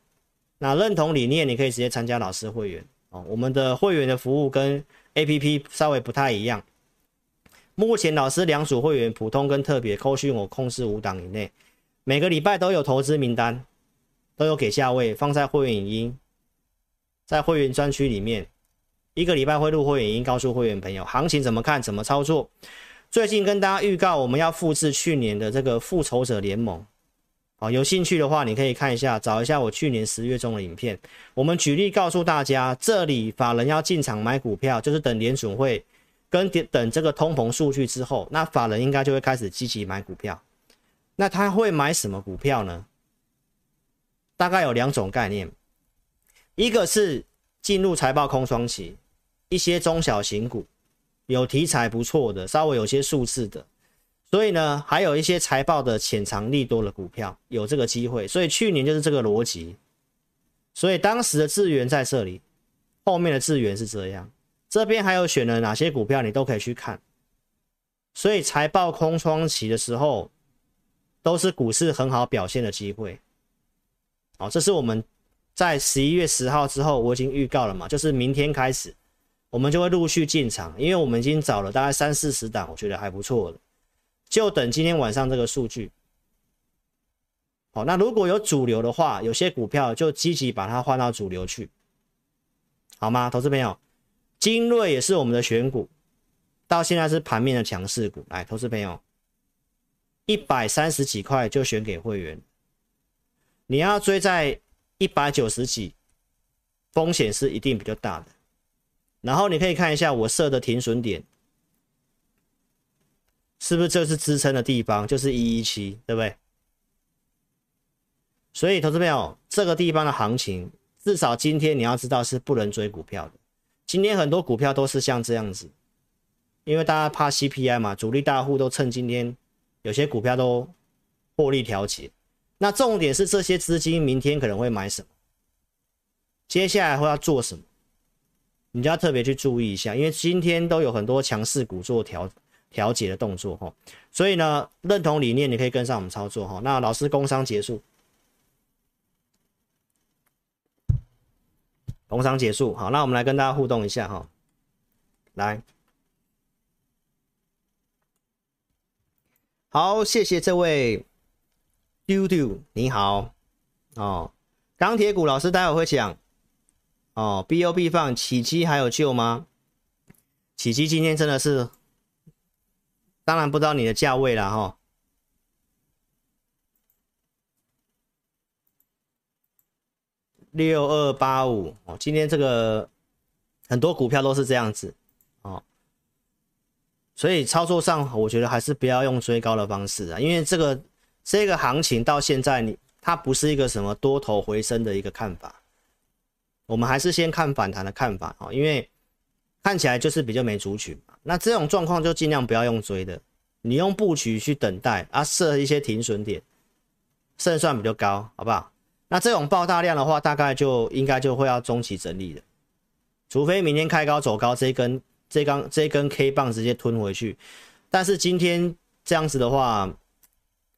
那认同理念，你可以直接参加老师会员哦。我们的会员的服务跟 APP 稍微不太一样。目前老师两组会员，普通跟特别，扣讯我控制五档以内，每个礼拜都有投资名单，都有给价位，放在会员影音，在会员专区里面，一个礼拜会录会员影音，告诉会员朋友行情怎么看，怎么操作。最近跟大家预告，我们要复制去年的这个复仇者联盟，好，有兴趣的话，你可以看一下，找一下我去年十月中的影片。我们举例告诉大家，这里法人要进场买股票，就是等联准会。跟等这个通膨数据之后，那法人应该就会开始积极买股票。那他会买什么股票呢？大概有两种概念，一个是进入财报空窗期，一些中小型股有题材不错的，稍微有些数字的，所以呢，还有一些财报的潜藏利多的股票有这个机会。所以去年就是这个逻辑，所以当时的资源在这里，后面的资源是这样。这边还有选了哪些股票，你都可以去看。所以财报空窗期的时候，都是股市很好表现的机会。好，这是我们在十一月十号之后，我已经预告了嘛，就是明天开始，我们就会陆续进场，因为我们已经找了大概三四十档，我觉得还不错的，就等今天晚上这个数据。好，那如果有主流的话，有些股票就积极把它换到主流去，好吗，投资朋友？精锐也是我们的选股，到现在是盘面的强势股。来，投资朋友，一百三十几块就选给会员，你要追在一百九十几，风险是一定比较大的。然后你可以看一下我设的停损点，是不是就是支撑的地方？就是一一七，对不对？所以，投资朋友，这个地方的行情，至少今天你要知道是不能追股票的。今天很多股票都是像这样子，因为大家怕 CPI 嘛，主力大户都趁今天有些股票都获利调节。那重点是这些资金明天可能会买什么，接下来会要做什么，你就要特别去注意一下，因为今天都有很多强势股做调调节的动作哈。所以呢，认同理念你可以跟上我们操作哈。那老师工商结束。工商结束，好，那我们来跟大家互动一下哈，来，好，谢谢这位丢丢，你好，哦，钢铁股老师待会会讲，哦，BOB 放启碁还有救吗？启碁今天真的是，当然不知道你的价位了哈。六二八五哦，今天这个很多股票都是这样子哦，所以操作上我觉得还是不要用追高的方式啊，因为这个这个行情到现在你它不是一个什么多头回升的一个看法，我们还是先看反弹的看法哦，因为看起来就是比较没族群嘛，那这种状况就尽量不要用追的，你用布局去等待啊，设一些停损点，胜算比较高，好不好？那这种爆大量的话，大概就应该就会要中期整理的，除非明天开高走高，这一根这根这一根 K 棒直接吞回去。但是今天这样子的话，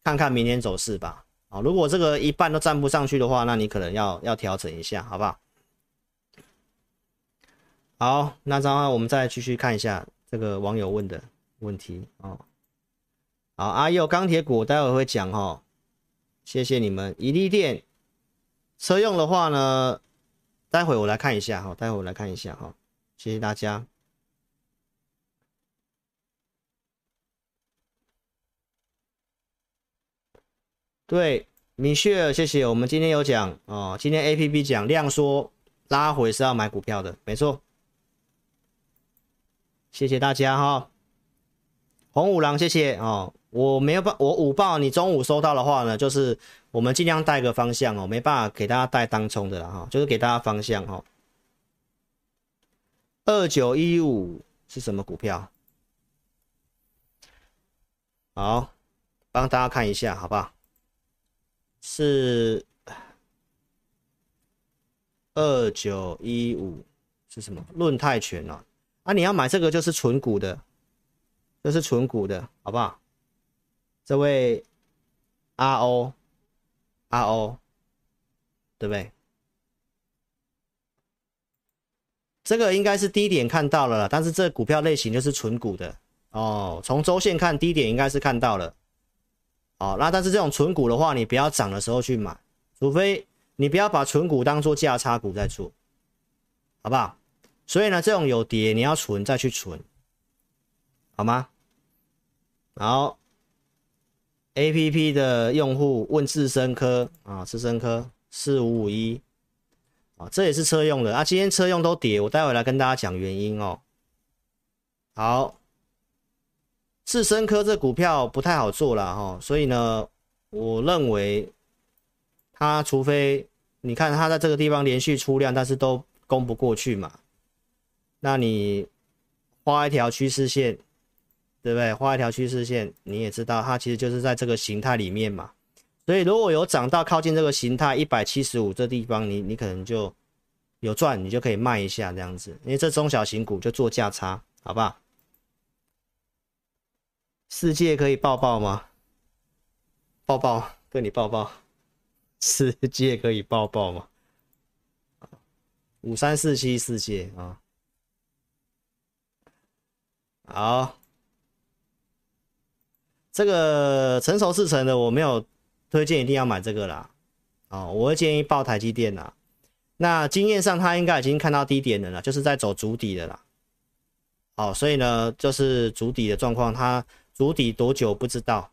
看看明天走势吧。啊，如果这个一半都站不上去的话，那你可能要要调整一下，好不好？好，那然后我们再继续看一下这个网友问的问题哦。好，阿佑钢铁股待会会讲哈，谢谢你们。怡利电车用的话呢，待会我来看一下哈，待会我来看一下哈，谢谢大家。对，米雪，谢谢。我们今天有讲哦，今天 A P P 讲量缩拉回是要买股票的，没错。谢谢大家哈，红五郎，谢谢哦。我没有办，我午报你中午收到的话呢，就是我们尽量带个方向哦，没办法给大家带当冲的了哈，就是给大家方向哈。二九一五是什么股票？好，帮大家看一下，好不好？是二九一五是什么？论泰全哦。啊，你要买这个就是纯股的，这是纯股的，好不好？这位阿欧阿欧，对不对？这个应该是低点看到了，但是这股票类型就是纯股的哦。从周线看，低点应该是看到了。哦，那但是这种存股的话，你不要涨的时候去买，除非你不要把存股当做价差股在做，好不好？所以呢，这种有跌你要存再去存，好吗？好，A P P 的用户问智深科啊，智深科四五五一啊，这也是车用的啊，今天车用都跌，我待会来跟大家讲原因哦。好。智深科这股票不太好做了哈，所以呢，我认为它除非你看它在这个地方连续出量，但是都攻不过去嘛，那你画一条趋势线，对不对？画一条趋势线，你也知道它其实就是在这个形态里面嘛。所以如果有涨到靠近这个形态一百七十五这地方，你你可能就有赚，你就可以卖一下这样子，因为这中小型股就做价差，好不好？世界可以抱抱吗？抱抱，跟你抱抱。世界可以抱抱吗？五三四七世界啊，好，这个成熟制程的我没有推荐，一定要买这个啦。哦，我会建议报台积电啦。那经验上，他应该已经看到低点了，就是在走筑底的啦。好，所以呢，就是筑底的状况，它。筑底多久不知道，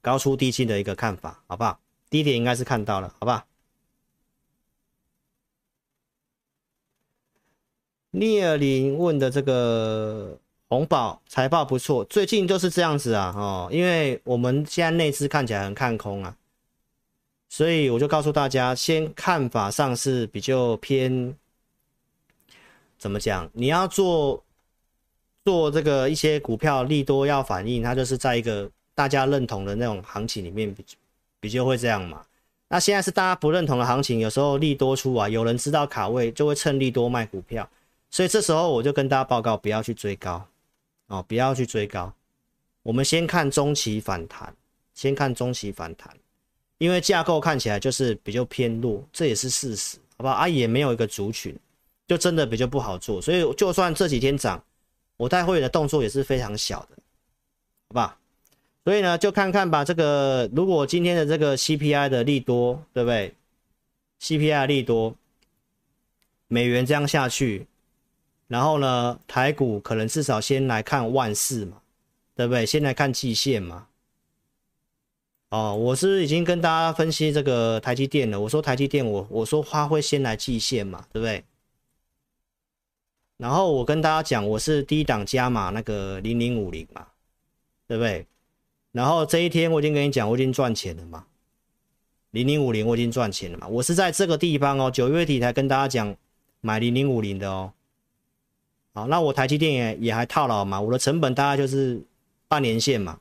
高出低进的一个看法，好不好？低点应该是看到了，好不好？聂尔林问的这个红宝财报不错，最近就是这样子啊，哦，因为我们现在内资看起来很看空啊，所以我就告诉大家，先看法上是比较偏，怎么讲？你要做。做这个一些股票利多要反应，它就是在一个大家认同的那种行情里面比比较会这样嘛。那现在是大家不认同的行情，有时候利多出啊，有人知道卡位就会趁利多卖股票，所以这时候我就跟大家报告，不要去追高哦，不要去追高。我们先看中期反弹，先看中期反弹，因为架构看起来就是比较偏弱，这也是事实，好不好啊？也没有一个族群，就真的比较不好做，所以就算这几天涨。我带会员的动作也是非常小的，好吧？所以呢，就看看吧。这个如果今天的这个 CPI 的利多，对不对？CPI 利多，美元这样下去，然后呢，台股可能至少先来看万事嘛，对不对？先来看季线嘛。哦，我是已经跟大家分析这个台积电了。我说台积电我，我我说它会先来季线嘛，对不对？然后我跟大家讲，我是低档加码那个零零五零嘛，对不对？然后这一天我已经跟你讲，我已经赚钱了嘛，零零五零我已经赚钱了嘛。我是在这个地方哦，九月底才跟大家讲买零零五零的哦。好，那我台积电也也还套牢嘛，我的成本大概就是半年线嘛，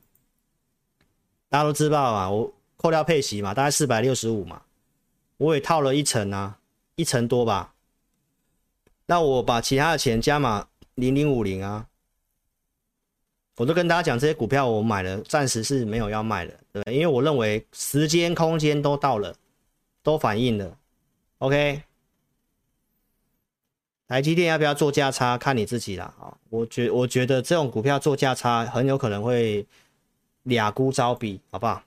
大家都知道嘛，我扣掉配息嘛，大概四百六十五嘛，我也套了一成啊，一成多吧。那我把其他的钱加码零零五零啊，我都跟大家讲，这些股票我买了，暂时是没有要卖的，对？因为我认为时间、空间都到了，都反映了。OK，台积电要不要做价差，看你自己啦。啊，我觉我觉得这种股票做价差很有可能会俩孤招比，好不好？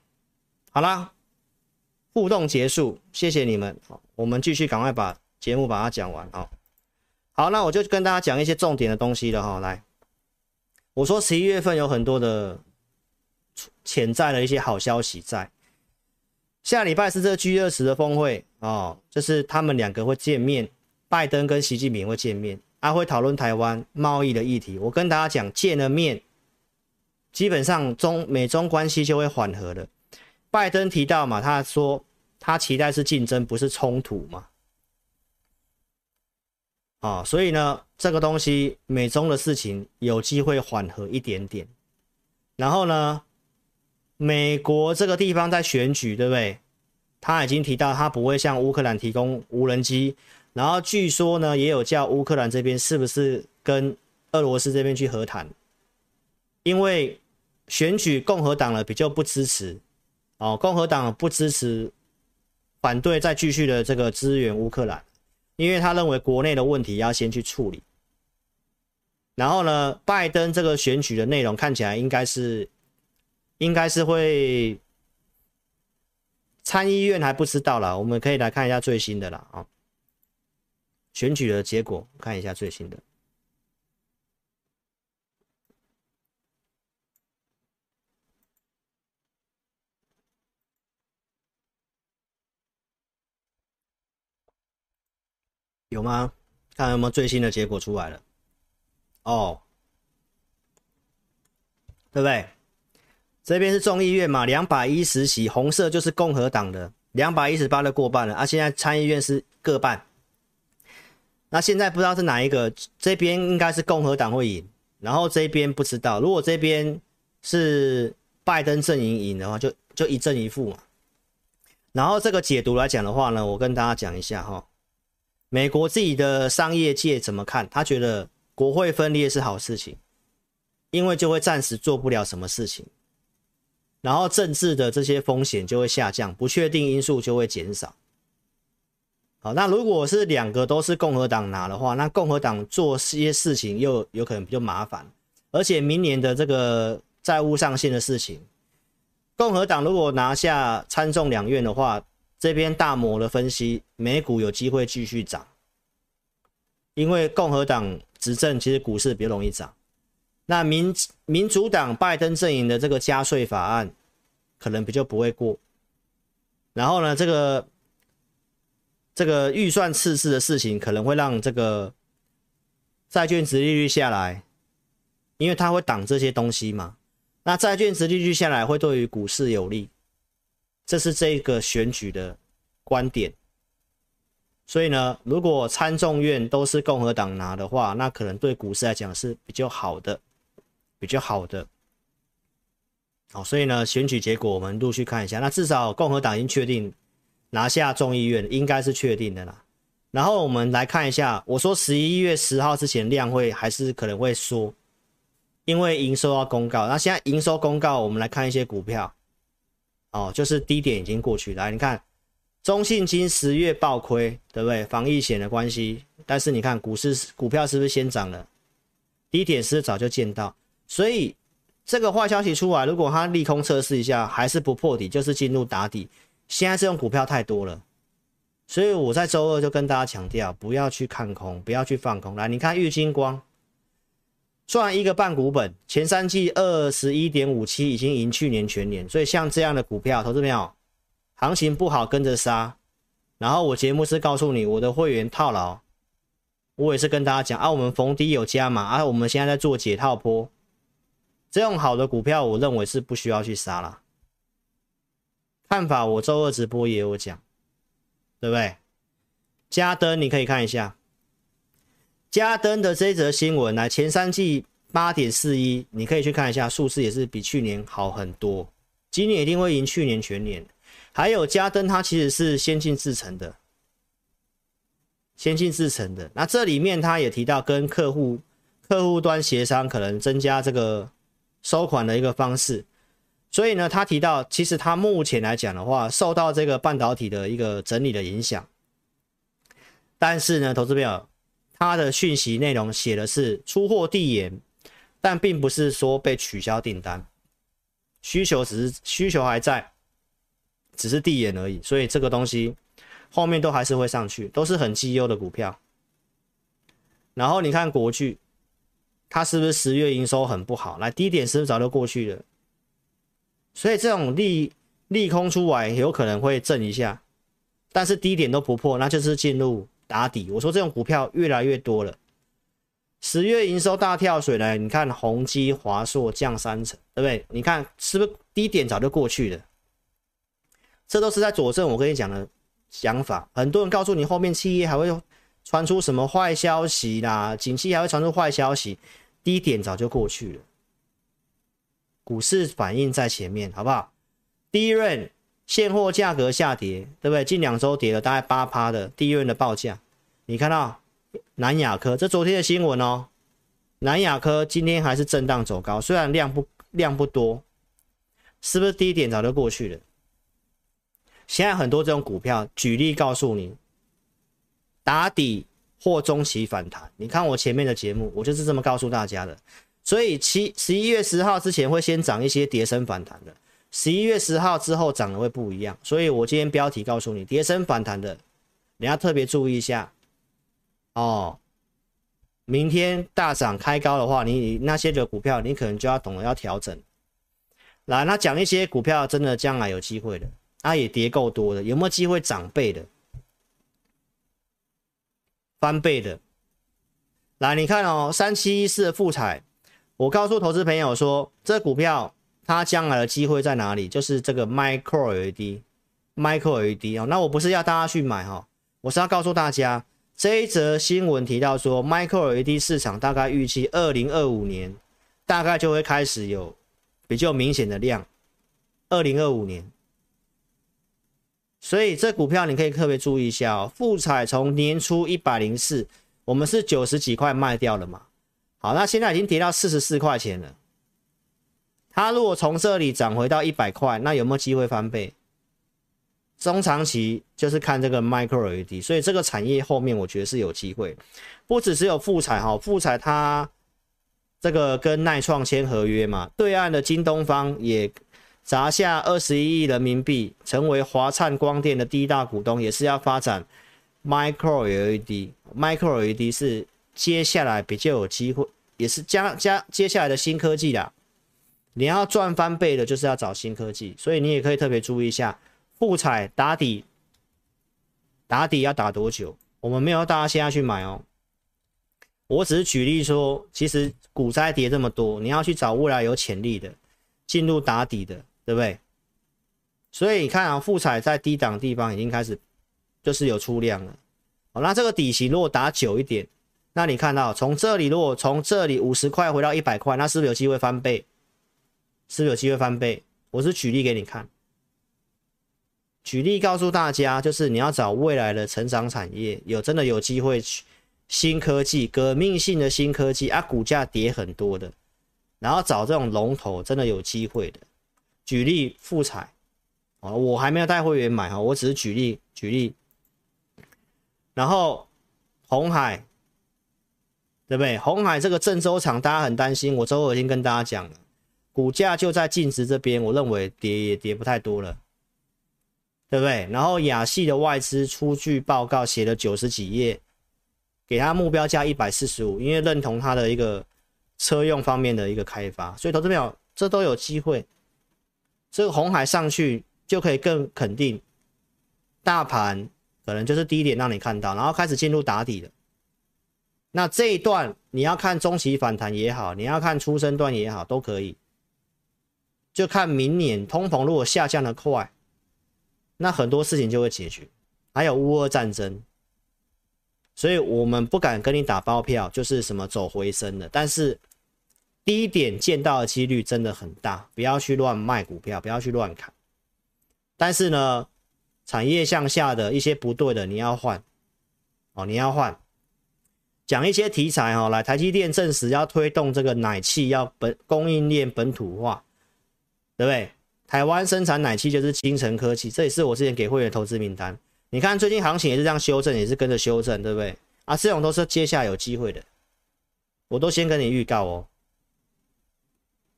好啦，互动结束，谢谢你们。好，我们继续赶快把节目把它讲完啊。好，那我就跟大家讲一些重点的东西了哈，来。我说十一月份有很多的潜在的一些好消息在，下礼拜是这 G 二十的峰会哦，就是他们两个会见面，拜登跟习近平会见面，还、啊、会讨论台湾贸易的议题。我跟大家讲，见了面，基本上中美中关系就会缓和了。拜登提到嘛，他说他期待是竞争，不是冲突嘛。啊、所以呢，这个东西美中的事情有机会缓和一点点。然后呢，美国这个地方在选举，对不对？他已经提到他不会向乌克兰提供无人机。然后据说呢，也有叫乌克兰这边是不是跟俄罗斯这边去和谈？因为选举共和党了比较不支持，哦，共和党不支持，反对再继续的这个支援乌克兰。因为他认为国内的问题要先去处理，然后呢，拜登这个选举的内容看起来应该是，应该是会参议院还不知道啦，我们可以来看一下最新的啦啊，选举的结果看一下最新的。有吗？看有没有最新的结果出来了？哦，对不对？这边是众议院嘛，两百一十席，红色就是共和党的，两百一十八的过半了啊。现在参议院是各半，那现在不知道是哪一个，这边应该是共和党会赢，然后这边不知道。如果这边是拜登阵营赢的话，就就一正一负嘛。然后这个解读来讲的话呢，我跟大家讲一下哈。美国自己的商业界怎么看？他觉得国会分裂是好事情，因为就会暂时做不了什么事情，然后政治的这些风险就会下降，不确定因素就会减少。好，那如果是两个都是共和党拿的话，那共和党做些事情又有可能比较麻烦，而且明年的这个债务上限的事情，共和党如果拿下参众两院的话。这边大摩的分析，美股有机会继续涨，因为共和党执政，其实股市比较容易涨。那民民主党拜登阵营的这个加税法案，可能比较不会过。然后呢，这个这个预算赤字的事情，可能会让这个债券殖利率下来，因为它会挡这些东西嘛。那债券殖利率下来，会对于股市有利。这是这个选举的观点，所以呢，如果参众院都是共和党拿的话，那可能对股市来讲是比较好的，比较好的。好，所以呢，选举结果我们陆续看一下。那至少共和党已经确定拿下众议院，应该是确定的啦。然后我们来看一下，我说十一月十号之前量会还是可能会缩，因为营收要公告。那现在营收公告，我们来看一些股票。哦，就是低点已经过去。来，你看中信金十月爆亏，对不对？防疫险的关系，但是你看股市股票是不是先涨了？低点是早就见到，所以这个坏消息出来，如果它利空测试一下还是不破底，就是进入打底。现在这种股票太多了，所以我在周二就跟大家强调，不要去看空，不要去放空。来，你看玉金光。赚一个半股本，前三季二十一点五七，已经赢去年全年，所以像这样的股票，投资朋友，行情不好跟着杀。然后我节目是告诉你，我的会员套牢，我也是跟大家讲啊，我们逢低有加码啊，我们现在在做解套波，这种好的股票，我认为是不需要去杀了。看法我周二直播也有讲，对不对？嘉登你可以看一下。嘉登的这则新闻，来前三季八点四一，你可以去看一下，数字也是比去年好很多。今年一定会赢去年全年。还有嘉登，它其实是先进制成的，先进制成的。那这里面他也提到跟客户客户端协商，可能增加这个收款的一个方式。所以呢，他提到，其实他目前来讲的话，受到这个半导体的一个整理的影响。但是呢，投资朋友，他的讯息内容写的是出货递延，但并不是说被取消订单，需求只是需求还在，只是递延而已。所以这个东西后面都还是会上去，都是很绩优的股票。然后你看国巨，它是不是十月营收很不好？来，低点是不是早就过去了？所以这种利利空出来，有可能会震一下，但是低点都不破，那就是进入打底。我说这种股票越来越多了，十月营收大跳水呢，你看宏基、华硕降三成，对不对？你看是不是低点早就过去了？这都是在佐证我跟你讲的想法。很多人告诉你后面企业还会传出什么坏消息啦，景气还会传出坏消息，低点早就过去了。股市反应在前面，好不好？第一轮现货价格下跌，对不对？近两周跌了大概八趴的第一轮的报价，你看到南亚科，这昨天的新闻哦。南亚科今天还是震荡走高，虽然量不量不多，是不是低点早就过去了？现在很多这种股票，举例告诉你，打底或中期反弹。你看我前面的节目，我就是这么告诉大家的。所以七十一月十号之前会先涨一些跌升反弹的，十一月十号之后涨的会不一样。所以我今天标题告诉你，跌升反弹的，你要特别注意一下哦。明天大涨开高的话，你，你那些的股票，你可能就要懂得要调整。来，那讲一些股票真的将来有机会的，它也跌够多的，有没有机会涨倍的、翻倍的？来，你看哦，三七一四的富彩。我告诉投资朋友说，这股票它将来的机会在哪里？就是这个 Micro LED，Micro LED 哦。那我不是要大家去买哈，我是要告诉大家，这一则新闻提到说，Micro LED 市场大概预期二零二五年大概就会开始有比较明显的量，二零二五年。所以这股票你可以特别注意一下哦。富彩从年初一百零四，我们是九十几块卖掉了嘛？好，那现在已经跌到四十四块钱了。它如果从这里涨回到一百块，那有没有机会翻倍？中长期就是看这个 Micro LED，所以这个产业后面我觉得是有机会。不只是有富彩哈，富彩它这个跟耐创签合约嘛，对岸的京东方也砸下二十一亿人民币，成为华灿光电的第一大股东，也是要发展 Micro LED。Micro LED 是。接下来比较有机会，也是加加接下来的新科技啦。你要赚翻倍的，就是要找新科技，所以你也可以特别注意一下。富彩打底，打底要打多久？我们没有大家现在去买哦。我只是举例说，其实股灾跌这么多，你要去找未来有潜力的，进入打底的，对不对？所以你看啊，复彩在低档地方已经开始就是有出量了。好，那这个底型如果打久一点。那你看到从这里，如果从这里五十块回到一百块，那是不是有机会翻倍？是不是有机会翻倍？我是举例给你看，举例告诉大家，就是你要找未来的成长产业，有真的有机会，新科技、革命性的新科技啊，股价跌很多的，然后找这种龙头，真的有机会的。举例富彩，哦，我还没有带会员买哈，我只是举例举例，然后红海。对不对？红海这个郑州厂，大家很担心。我周二已经跟大家讲了，股价就在净值这边，我认为跌也跌不太多了，对不对？然后亚系的外资出具报告，写了九十几页，给他目标价一百四十五，因为认同他的一个车用方面的一个开发，所以投资朋友这都有机会。这个红海上去就可以更肯定，大盘可能就是低点让你看到，然后开始进入打底了。那这一段你要看中期反弹也好，你要看初升段也好，都可以。就看明年通膨如果下降的快，那很多事情就会解决。还有乌俄战争，所以我们不敢跟你打包票，就是什么走回升的。但是低点见到的几率真的很大，不要去乱卖股票，不要去乱砍。但是呢，产业向下的一些不对的，你要换哦，你要换。讲一些题材哈，来台积电证实要推动这个奶气要本供应链本土化，对不对？台湾生产奶气就是精诚科技，这也是我之前给会员投资名单。你看最近行情也是这样修正，也是跟着修正，对不对？啊，这种都是接下来有机会的，我都先跟你预告哦。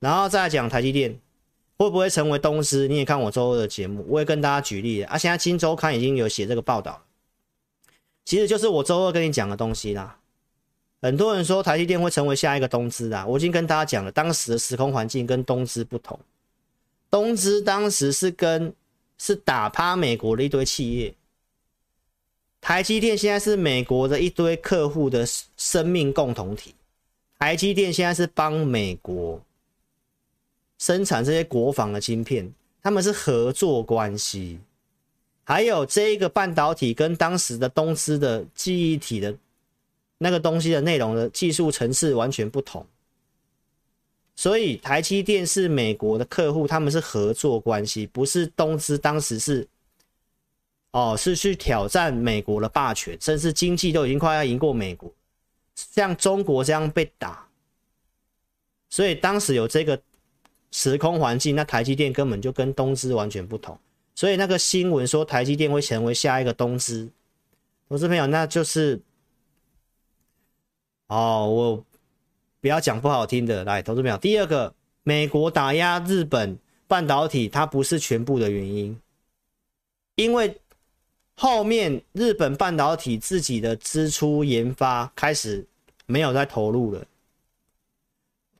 然后再讲台积电会不会成为东芝？你也看我周二的节目，我也跟大家举例啊。现在《金周刊》已经有写这个报道，其实就是我周二跟你讲的东西啦。很多人说台积电会成为下一个东芝啊，我已经跟大家讲了，当时的时空环境跟东芝不同。东芝当时是跟是打趴美国的一堆企业，台积电现在是美国的一堆客户的生命共同体。台积电现在是帮美国生产这些国防的晶片，他们是合作关系。还有这一个半导体跟当时的东芝的记忆体的。那个东西的内容的技术层次完全不同，所以台积电是美国的客户，他们是合作关系，不是东芝当时是哦，是去挑战美国的霸权，甚至经济都已经快要赢过美国，像中国这样被打，所以当时有这个时空环境，那台积电根本就跟东芝完全不同，所以那个新闻说台积电会成为下一个东芝，投资朋友，那就是。哦，我不要讲不好听的，来，投资朋友，第二个，美国打压日本半导体，它不是全部的原因，因为后面日本半导体自己的支出研发开始没有再投入了，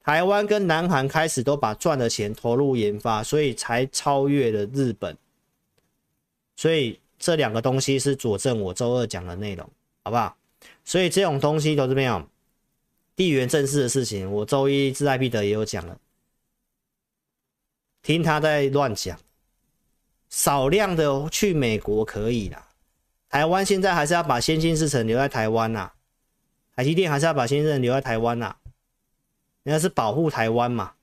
台湾跟南韩开始都把赚的钱投入研发，所以才超越了日本，所以这两个东西是佐证我周二讲的内容，好不好？所以这种东西，投资朋友。地缘政治的事情，我周一志在必得也有讲了，听他在乱讲，少量的去美国可以啦，台湾现在还是要把先进制程留在台湾呐，台积电还是要把先进制程留在台湾呐，人家是保护台湾嘛，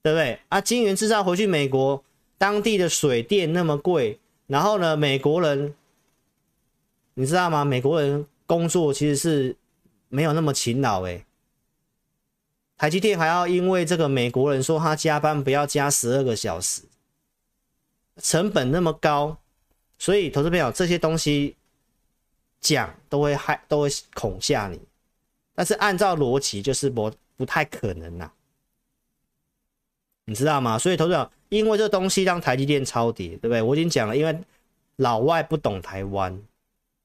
对不对？啊，晶圆制造回去美国，当地的水电那么贵，然后呢，美国人，你知道吗？美国人工作其实是。没有那么勤劳诶，台积电还要因为这个美国人说他加班不要加十二个小时，成本那么高，所以投资朋友这些东西讲都会害都会恐吓你，但是按照逻辑就是不不太可能呐，你知道吗？所以投资朋友因为这东西让台积电超跌，对不对？我已经讲了，因为老外不懂台湾。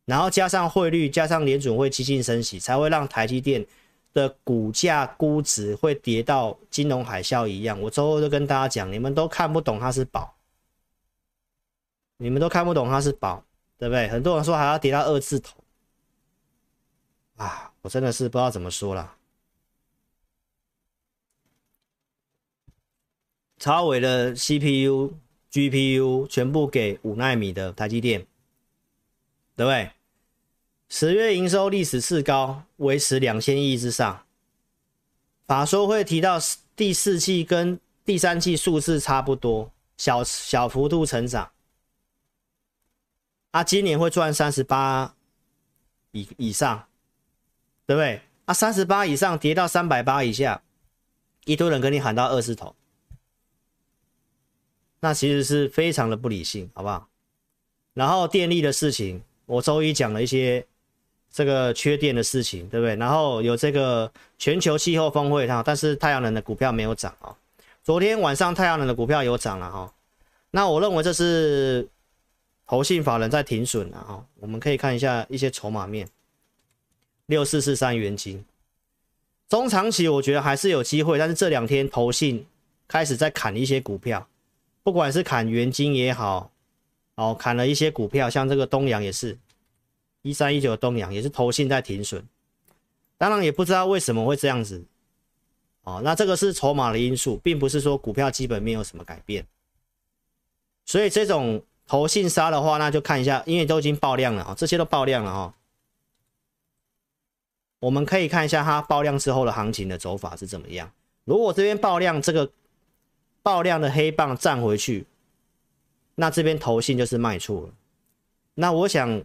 然后加上汇率，加上联准会激进升息，才会让台积电的股价估值会跌到金融海啸一样。我周二就跟大家讲，你们都看不懂它是宝，你们都看不懂它是宝，对不对？很多人说还要跌到二字头，啊，我真的是不知道怎么说了。超伟的 CPU、GPU 全部给五纳米的台积电，对不对？十月营收历史次高，维持两千亿之上。法说会提到第四季跟第三季数字差不多，小小幅度成长。啊，今年会赚三十八以以上，对不对？啊，三十八以上跌到三百八以下，一堆人跟你喊到二字头，那其实是非常的不理性，好不好？然后电力的事情，我周一讲了一些。这个缺电的事情，对不对？然后有这个全球气候峰会哈，但是太阳能的股票没有涨啊。昨天晚上太阳能的股票有涨了哈。那我认为这是投信法人在停损了哈。我们可以看一下一些筹码面，六四四三元金，中长期我觉得还是有机会，但是这两天投信开始在砍一些股票，不管是砍元金也好，哦，砍了一些股票，像这个东阳也是。一三一九的东阳也是投信在停损，当然也不知道为什么会这样子，哦，那这个是筹码的因素，并不是说股票基本面有什么改变，所以这种投信杀的话，那就看一下，因为都已经爆量了啊，这些都爆量了哈，我们可以看一下它爆量之后的行情的走法是怎么样。如果这边爆量，这个爆量的黑棒站回去，那这边投信就是卖出了，那我想。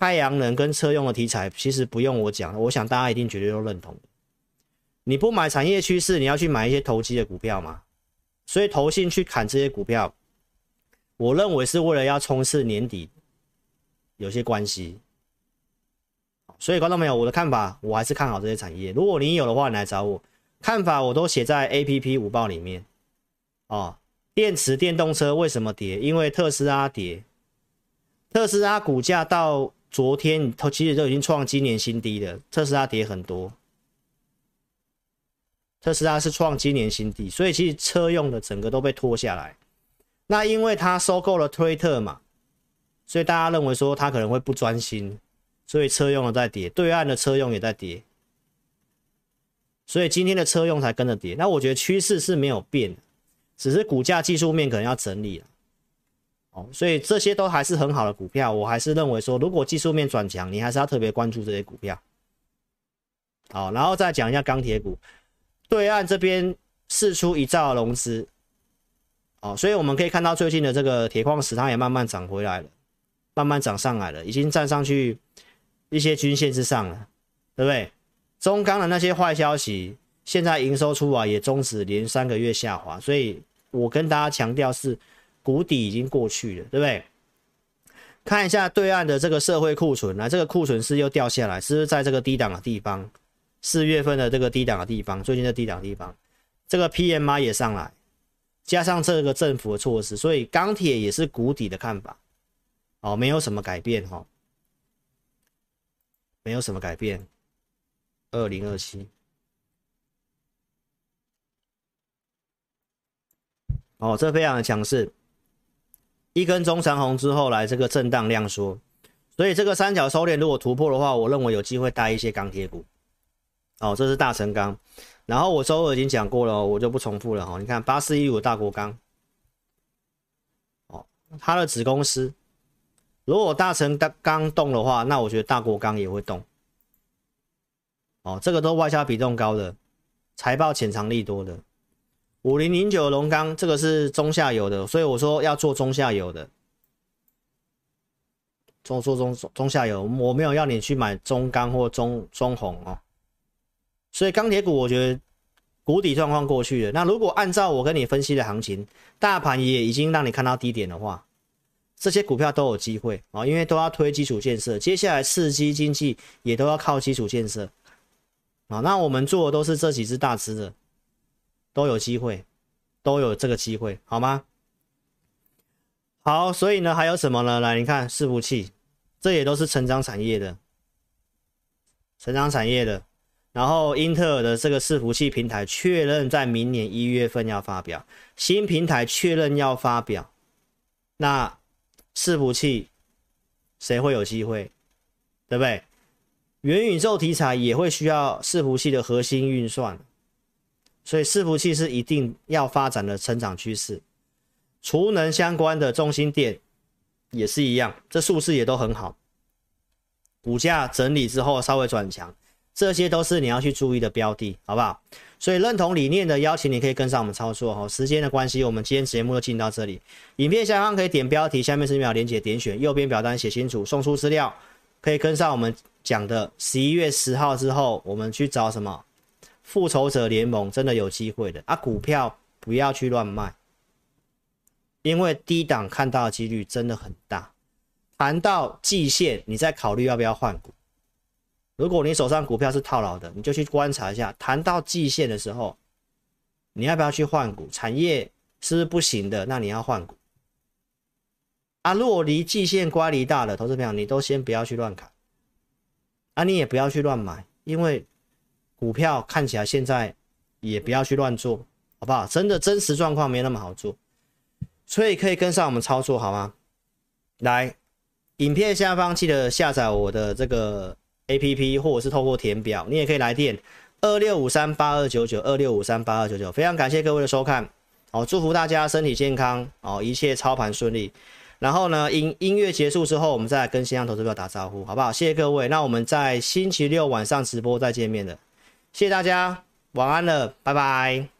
太阳能跟车用的题材，其实不用我讲，我想大家一定绝对都认同。你不买产业趋势，你要去买一些投机的股票嘛？所以投信去砍这些股票，我认为是为了要冲刺年底，有些关系。所以观众朋友，我的看法，我还是看好这些产业。如果你有的话，你来找我，看法我都写在 APP 五报里面。哦，电池电动车为什么跌？因为特斯拉跌，特斯拉股价到。昨天它其实都已经创今年新低了，特斯拉跌很多，特斯拉是创今年新低，所以其实车用的整个都被拖下来。那因为它收购了推特嘛，所以大家认为说它可能会不专心，所以车用的在跌，对岸的车用也在跌，所以今天的车用才跟着跌。那我觉得趋势是没有变，只是股价技术面可能要整理了。哦，所以这些都还是很好的股票，我还是认为说，如果技术面转强，你还是要特别关注这些股票。好，然后再讲一下钢铁股，对岸这边释出一兆融资，哦，所以我们可以看到最近的这个铁矿石，它也慢慢涨回来了，慢慢涨上来了，已经站上去一些均线之上了，对不对？中钢的那些坏消息，现在营收出啊也终止连三个月下滑，所以我跟大家强调是。谷底已经过去了，对不对？看一下对岸的这个社会库存，来，这个库存是又掉下来，是不是在这个低档的地方？四月份的这个低档的地方，最近的低档地方，这个 PMI 也上来，加上这个政府的措施，所以钢铁也是谷底的看法，哦，没有什么改变哈、哦，没有什么改变。二零二七。哦，这非常的强势。一根中长红之后来这个震荡量缩，所以这个三角收敛如果突破的话，我认为有机会带一些钢铁股。哦，这是大成钢，然后我周二已经讲过了，我就不重复了哈。你看八四一五大国钢，哦，它的子公司，如果大成钢动的话，那我觉得大国钢也会动。哦，这个都外销比重高的，财报潜藏利多的。五零零九龙钢，这个是中下游的，所以我说要做中下游的，做做中中下游，我没有要你去买中钢或中中红哦。所以钢铁股我觉得谷底状况过去了。那如果按照我跟你分析的行情，大盘也已经让你看到低点的话，这些股票都有机会啊，因为都要推基础建设，接下来刺激经济也都要靠基础建设啊。那我们做的都是这几只大只的。都有机会，都有这个机会，好吗？好，所以呢，还有什么呢？来，你看伺服器，这也都是成长产业的，成长产业的。然后英特尔的这个伺服器平台确认在明年一月份要发表新平台，确认要发表，那伺服器谁会有机会？对不对？元宇宙题材也会需要伺服器的核心运算。所以伺服器是一定要发展的成长趋势，储能相关的中心店也是一样，这数字也都很好，股价整理之后稍微转强，这些都是你要去注意的标的，好不好？所以认同理念的邀请你可以跟上我们操作哈。时间的关系，我们今天节目就进到这里。影片下方可以点标题，下面是秒连接，点选右边表单写清楚，送出资料，可以跟上我们讲的十一月十号之后，我们去找什么？复仇者联盟真的有机会的啊！股票不要去乱卖，因为低档看到的几率真的很大。谈到季线，你再考虑要不要换股。如果你手上股票是套牢的，你就去观察一下。谈到季线的时候，你要不要去换股？产业是不是不行的？那你要换股。啊，如果离季线乖离大了，投资朋友你都先不要去乱砍。啊，你也不要去乱买，因为。股票看起来现在也不要去乱做，好不好？真的真实状况没那么好做，所以可以跟上我们操作，好吗？来，影片下方记得下载我的这个 APP，或者是透过填表，你也可以来电二六五三八二九九二六五三八二九九。非常感谢各位的收看，好，祝福大家身体健康，哦，一切操盘顺利。然后呢，音音乐结束之后，我们再来跟线上投资者打招呼，好不好？谢谢各位，那我们在星期六晚上直播再见面的。谢谢大家，晚安了，拜拜。